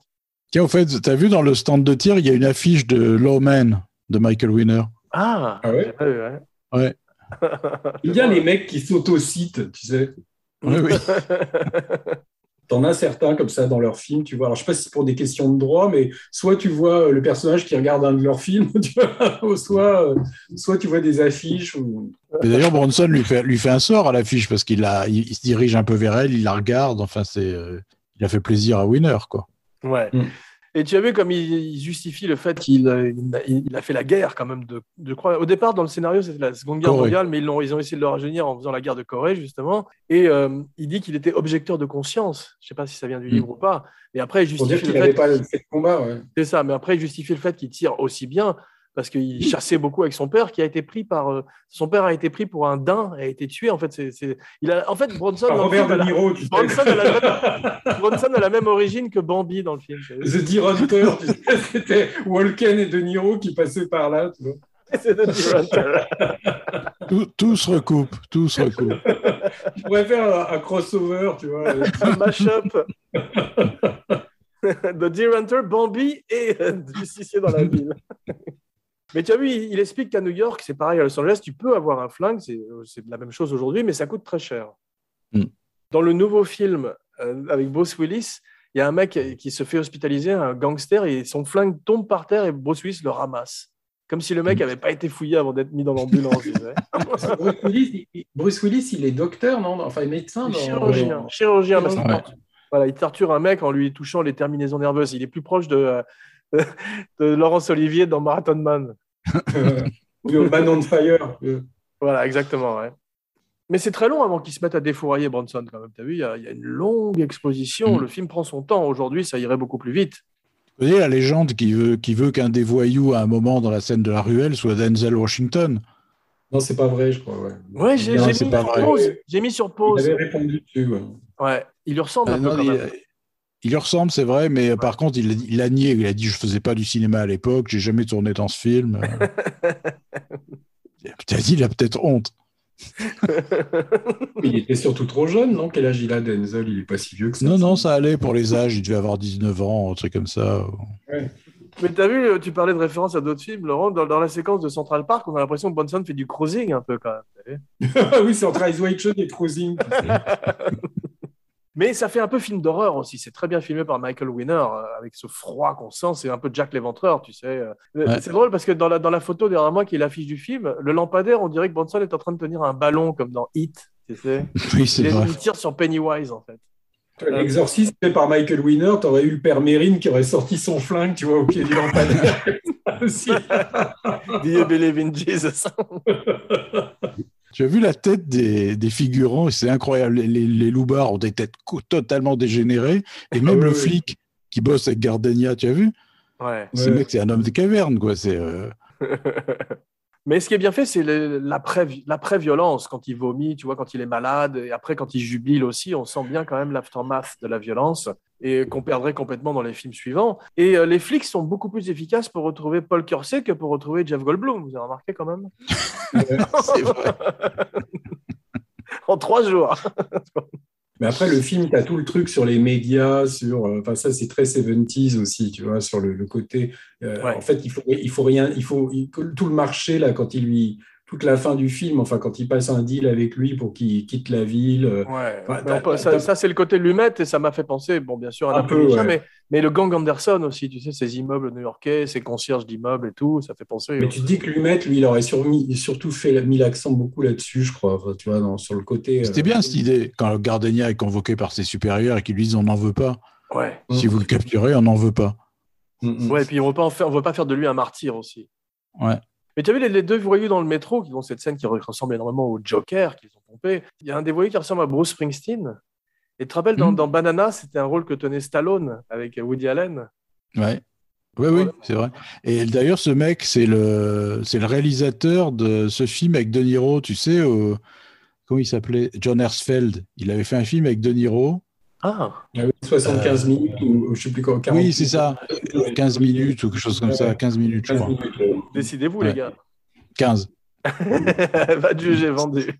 Tiens, au fait, tu as vu dans le stand de tir, il y a une affiche de Lawman de Michael Winner. Ah, Ah vu, ouais. Ouais. Il y a les mecs qui s'autocitent, tu sais. Oui, oui. T'en as certains comme ça dans leurs films, tu vois. Alors, je sais pas si c'est pour des questions de droit, mais soit tu vois le personnage qui regarde un de leurs films, tu vois, ou soit, euh, soit tu vois des affiches. Ou... D'ailleurs, Bronson lui fait, lui fait un sort à l'affiche parce qu'il a, il, il se dirige un peu vers elle, il la regarde. Enfin, c'est, euh, il a fait plaisir à Winner, quoi. Ouais. Mm. Et tu as vu comme il, il justifie le fait qu'il euh, il a, fait la guerre quand même de, de croire. Au départ, dans le scénario, c'était la Seconde Guerre Corée. mondiale, mais ils, l'ont, ils ont essayé de le rajeunir en faisant la guerre de Corée justement. Et euh, il dit qu'il était objecteur de conscience. Je sais pas si ça vient du Mm. livre ou pas. Mais après, il Pour dire justifie qu'il le n'avait fait. pas fait de combat. Ouais. C'est ça. Mais après, il justifie le fait qu'il tire aussi bien parce qu'il chassait beaucoup avec son père, qui a été pris par. euh, son père a été pris pour un daim, a été tué. En fait, c'est, il a. En fait, Bronson. Par dans le Robert film, De a la- Niro, tu sais. Bronson a la même- Bronson a la même origine que Bambi dans le film. The Deer Hunter, tu sais, c'était Walken et De Niro qui passaient par là. Tu vois. C'est The Deer Hunter. Tout, tout se recoupe, tout se recoupe. Je pourrais faire un, un crossover, tu vois. un mash-up. The Deer Hunter, Bambi et euh, Justicier dans la ville. Mais tu as vu, il, explique qu'à New York, c'est pareil à Los Angeles, tu peux avoir un flingue, c'est c'est la même chose aujourd'hui, mais ça coûte très cher. Mm. Dans le nouveau film euh, avec Bruce Willis, il y a un mec qui se fait hospitaliser, un gangster, et son flingue tombe par terre et Bruce Willis le ramasse. Comme si le mec n'avait pas été fouillé avant d'être mis dans l'ambulance. Bruce Willis, il, Bruce Willis, il est docteur, non? Enfin, médecin. dans- chirurgien, chirurgien, parce qu'il Ouais. voilà, il torture un mec en lui touchant les terminaisons nerveuses. Il est plus proche de, euh, de Laurence Olivier dans Marathon Man. Euh, oui, au Man on Fire. Euh, Voilà, exactement. Ouais. Mais c'est très long avant qu'il se mette à défourailler Bronson, quand même. Tu as vu, il y, a, il y a une longue exposition. Mm. Le film prend son temps. Aujourd'hui, ça irait beaucoup plus vite. Vous voyez la légende qui veut, qui veut qu'un des voyous à un moment dans la scène de la ruelle soit Denzel Washington. Non, c'est pas vrai, je crois. Ouais, Ouais, j'ai mis, sur pause. Il avait répondu dessus. ouais. Ouais, il lui ressemble Ah, un peu non, quand il, même. Il lui ressemble, c'est vrai, mais euh, par contre, il, a- il a nié. Il a dit Je faisais pas du cinéma à l'époque, j'ai jamais tourné dans ce film. Putain, il a peut-être honte. Il était surtout trop jeune, non Quel âge il a, Denzel? Il est pas si vieux que ça. Non, non, ça allait pour les âges. Il devait avoir 19 ans, un truc comme ça. Mais t'as vu, euh, tu parlais de référence à d'autres films, Laurent, dans, dans la séquence de Central Park, on a l'impression que Bronson fait du cruising un peu quand même. vu? Oui, c'est entre Eyes Wide Shut et Cruising. Mais ça fait un peu film d'horreur aussi. C'est très bien filmé par Michael Winner, euh, avec ce froid qu'on sent. C'est un peu Jack l'Éventreur, tu sais. Euh, Ouais. C'est drôle parce que dans la, dans la photo derrière moi, qui est l'affiche du film, le lampadaire, on dirait que Bronson est en train de tenir un ballon comme dans Hit. Tu sais. Oui, c'est Il, vrai. il tire sur Pennywise, en fait. L'exorciste fait par Michael Winner, t'aurais eu le père Mérine qui aurait sorti son flingue, tu vois, au pied du lampadaire. Aussi. Do you believe in Jesus Tu as vu la tête des, des figurants C'est incroyable. Les, les, les loupards ont des têtes totalement dégénérées. Et même oui, le oui. flic qui bosse avec Gardenia, tu as vu? Ouais. Ce Ouais. mec, c'est un homme des cavernes, quoi. C'est. euh, Mais ce qui est bien fait, c'est le- l'après- l'après-violence, quand il vomit, tu vois, quand il est malade, et après quand il jubile aussi, on sent bien quand même l'aftermath de la violence, et qu'on perdrait complètement dans les films suivants. Et euh, les flics sont beaucoup plus efficaces pour retrouver Paul Kersey que pour retrouver Jeff Goldblum, vous avez remarqué quand même? C'est vrai. En trois jours Mais après, le film, tu as tout le truc sur les médias, sur. euh, Enfin, ça, c'est très 70s aussi, tu vois, sur le, le côté. euh, Ouais. En fait, il faut, il faut rien. Il faut. il- tout le marché, là, quand il lui. Toute la fin du film, enfin, quand il passe un deal avec lui pour qu'il quitte la ville. euh, Ouais, peut- ça, c'est le côté lumette et ça m'a fait penser, bon, bien sûr, à Un peu, ouais. mais, mais le gang Anderson aussi, tu sais, ces immeubles new-yorkais, ces concierges d'immeubles et tout, ça fait penser. Mais tu te dis que Lumet, lui, il aurait surmis- surtout fait, mis l'accent beaucoup là-dessus, je crois, enfin, tu vois, dans- sur le côté. euh, C'était bien cette idée quand Gardenia est convoqué par ses supérieurs et qu'ils lui disent on n'en veut pas. Ouais. Si vous le capturez, on n'en veut pas. Mm, mm. Ouais, et puis on veut pas en faire, on veut pas faire de lui un martyr aussi. Ouais. Mais tu as vu les, les deux voyous dans le métro qui ont cette scène qui ressemble énormément au Joker qu'ils ont pompé. Il y a un des voyous qui ressemble à Bruce Springsteen. Et tu te rappelles, dans, Mm. dans Banana, c'était un rôle que tenait Stallone avec Woody Allen. Ouais. Oui, oui, c'est vrai. Et d'ailleurs, ce mec, c'est le, c'est le réalisateur de ce film avec De Niro, tu sais, au- comment il s'appelait? John Hersfeld. Il avait fait un film avec De Niro. Ah, Ah oui, 75 minutes ou je sais plus quoi. 40 Euh, Oui, c'est ça. 15 minutes ou quelque chose comme ça. 15 minutes, je 15 crois. minutes. Décidez-vous, Ouais. les gars. 15. Va te juger, vendu.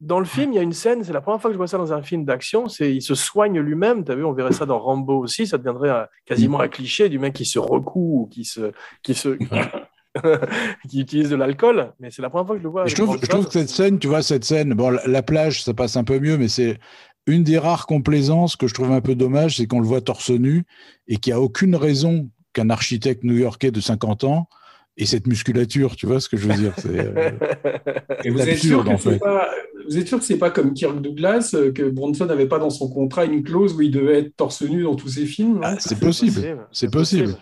Dans le film, il y a une scène, c'est la première fois que je vois ça dans un film d'action, c'est il se soigne lui-même, tu as vu, on verrait ça dans Rambo aussi, ça deviendrait un- quasiment un cliché du mec qui se recoue ou qui se... Qui se... qui utilise de l'alcool, mais c'est la première fois que je le vois. Je trouve que cette scène, tu vois, cette scène, bon, la, la plage, ça passe un peu mieux, mais c'est une des rares complaisances que je trouve un peu dommage, c'est qu'on le voit torse nu et qu'il n'y a aucune raison qu'un architecte new-yorkais de 50 ans ait cette musculature, tu vois ce que je veux dire c'est, euh, Et vous êtes, sûr que en c'est fait. pas, vous êtes sûr que c'est pas comme Kirk Douglas, euh, que Bronson n'avait pas dans son contrat une clause où il devait être torse nu dans tous ses films non ah, c'est possible. C'est possible.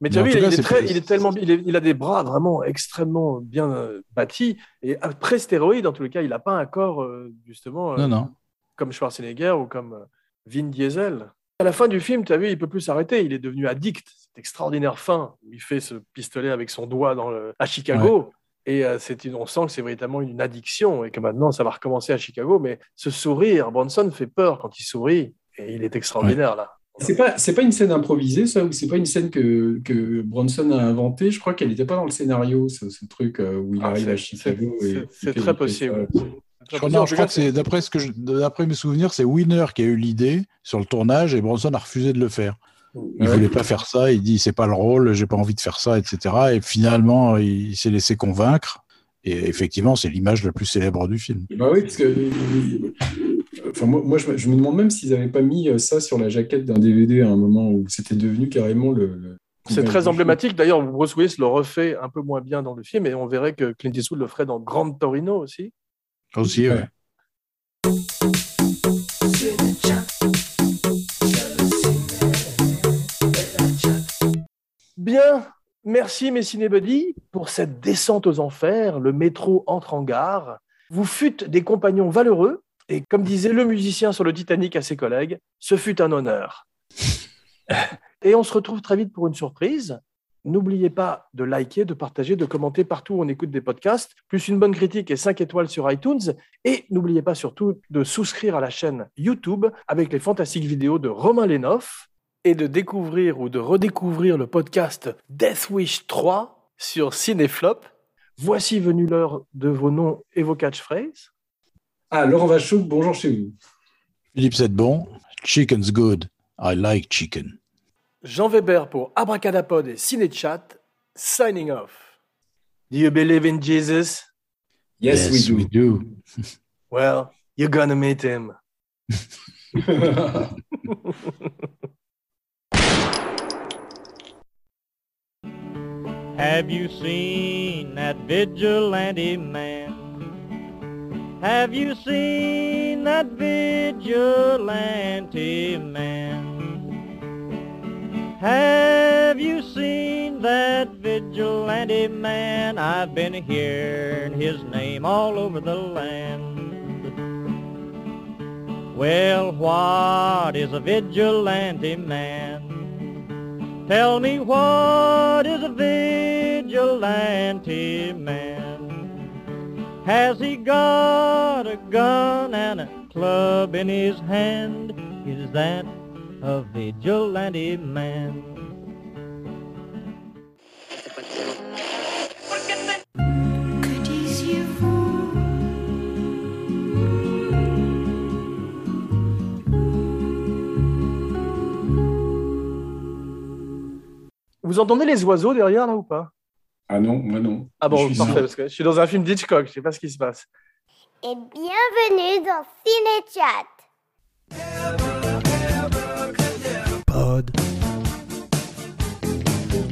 Mais Mais tu as vu, tout il, est c'est très, pas- il est tellement, il, est- il a des bras vraiment extrêmement bien euh, bâtis et après stéroïde, en tous les cas, il n'a pas un corps euh, justement euh, Non, non. comme Schwarzenegger ou comme Vin Diesel. À la fin du film, tu as vu, il peut plus s'arrêter. Il est devenu addict. C'est extraordinaire fin. où Il fait ce pistolet avec son doigt dans le... à Chicago. Et euh, c'est une- on sent que c'est véritablement une addiction et que maintenant, ça va recommencer à Chicago. Mais ce sourire, Bronson fait peur quand il sourit. Et il est extraordinaire là. C'est pas, c'est pas une scène improvisée, ça, ou c'est pas une scène que, que Bronson a inventée? Je crois qu'elle n'était pas dans le scénario, ce, ce truc euh, où il Ah, arrive à Chicago. c'est- très possible. ça. Je crois, non, je crois que c'est d'après ce que je- d'après mes souvenirs, c'est Winner qui a eu l'idée sur le tournage et Bronson a refusé de le faire. Il Ouais. voulait pas faire ça. Il dit c'est pas le rôle, j'ai pas envie de faire ça, etc. Et finalement, il s'est laissé convaincre. Et effectivement, c'est l'image la plus célèbre du film. Bah oui, parce que. euh, Enfin, moi, moi, je, me- je me demande même s'ils n'avaient pas mis euh, ça sur la jaquette d'un DVD à un moment où c'était devenu carrément le. le- C'est très emblématique. D'ailleurs, Bruce Willis le refait un peu moins bien dans le film et on verrait que Clint Eastwood le ferait dans Grand Torino aussi. Aussi, ouais. Bien, merci mes cinébuddies pour cette descente aux enfers. Le métro entre en gare. Vous fûtes des compagnons valeureux et comme disait le musicien sur le Titanic à ses collègues, ce fut un honneur. Et on se retrouve très vite pour une surprise. N'oubliez pas de liker, de partager, de commenter partout où on écoute des podcasts, plus une bonne critique et 5 étoiles sur iTunes. Et n'oubliez pas surtout de souscrire à la chaîne YouTube avec les fantastiques vidéos de Romain Lenoff et de découvrir ou de redécouvrir le podcast Death Wish 3 sur Cinéflop. Voici venu l'heure de vos noms et vos catchphrases. Ah, Laurent Vachaud, bonjour chez vous. Philippe bon. Chicken's good. I like chicken. Jean Weber pour Abracadapod et Cinéchat, signing off. Do you believe in Jesus? Yes, we do. Well, you're gonna meet him. Have you seen that vigilante man? Have you seen that vigilante man? Have you seen that vigilante man? I've been hearing his name all over the land. Well, what is a vigilante man? Tell me what is a vigilante man? Has he got a gun and a club in his hand? Is that a vigilante man? Que disiez-vous Vous entendez les oiseaux derrière là ou pas? Ah non, moi non. Ah bon, Je suis parfait, sûr. parce que je suis dans un film d'Hitchcock, je sais pas ce qui se passe. Et bienvenue dans Cinéchat. Pod.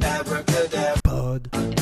Abracadabra. Pod.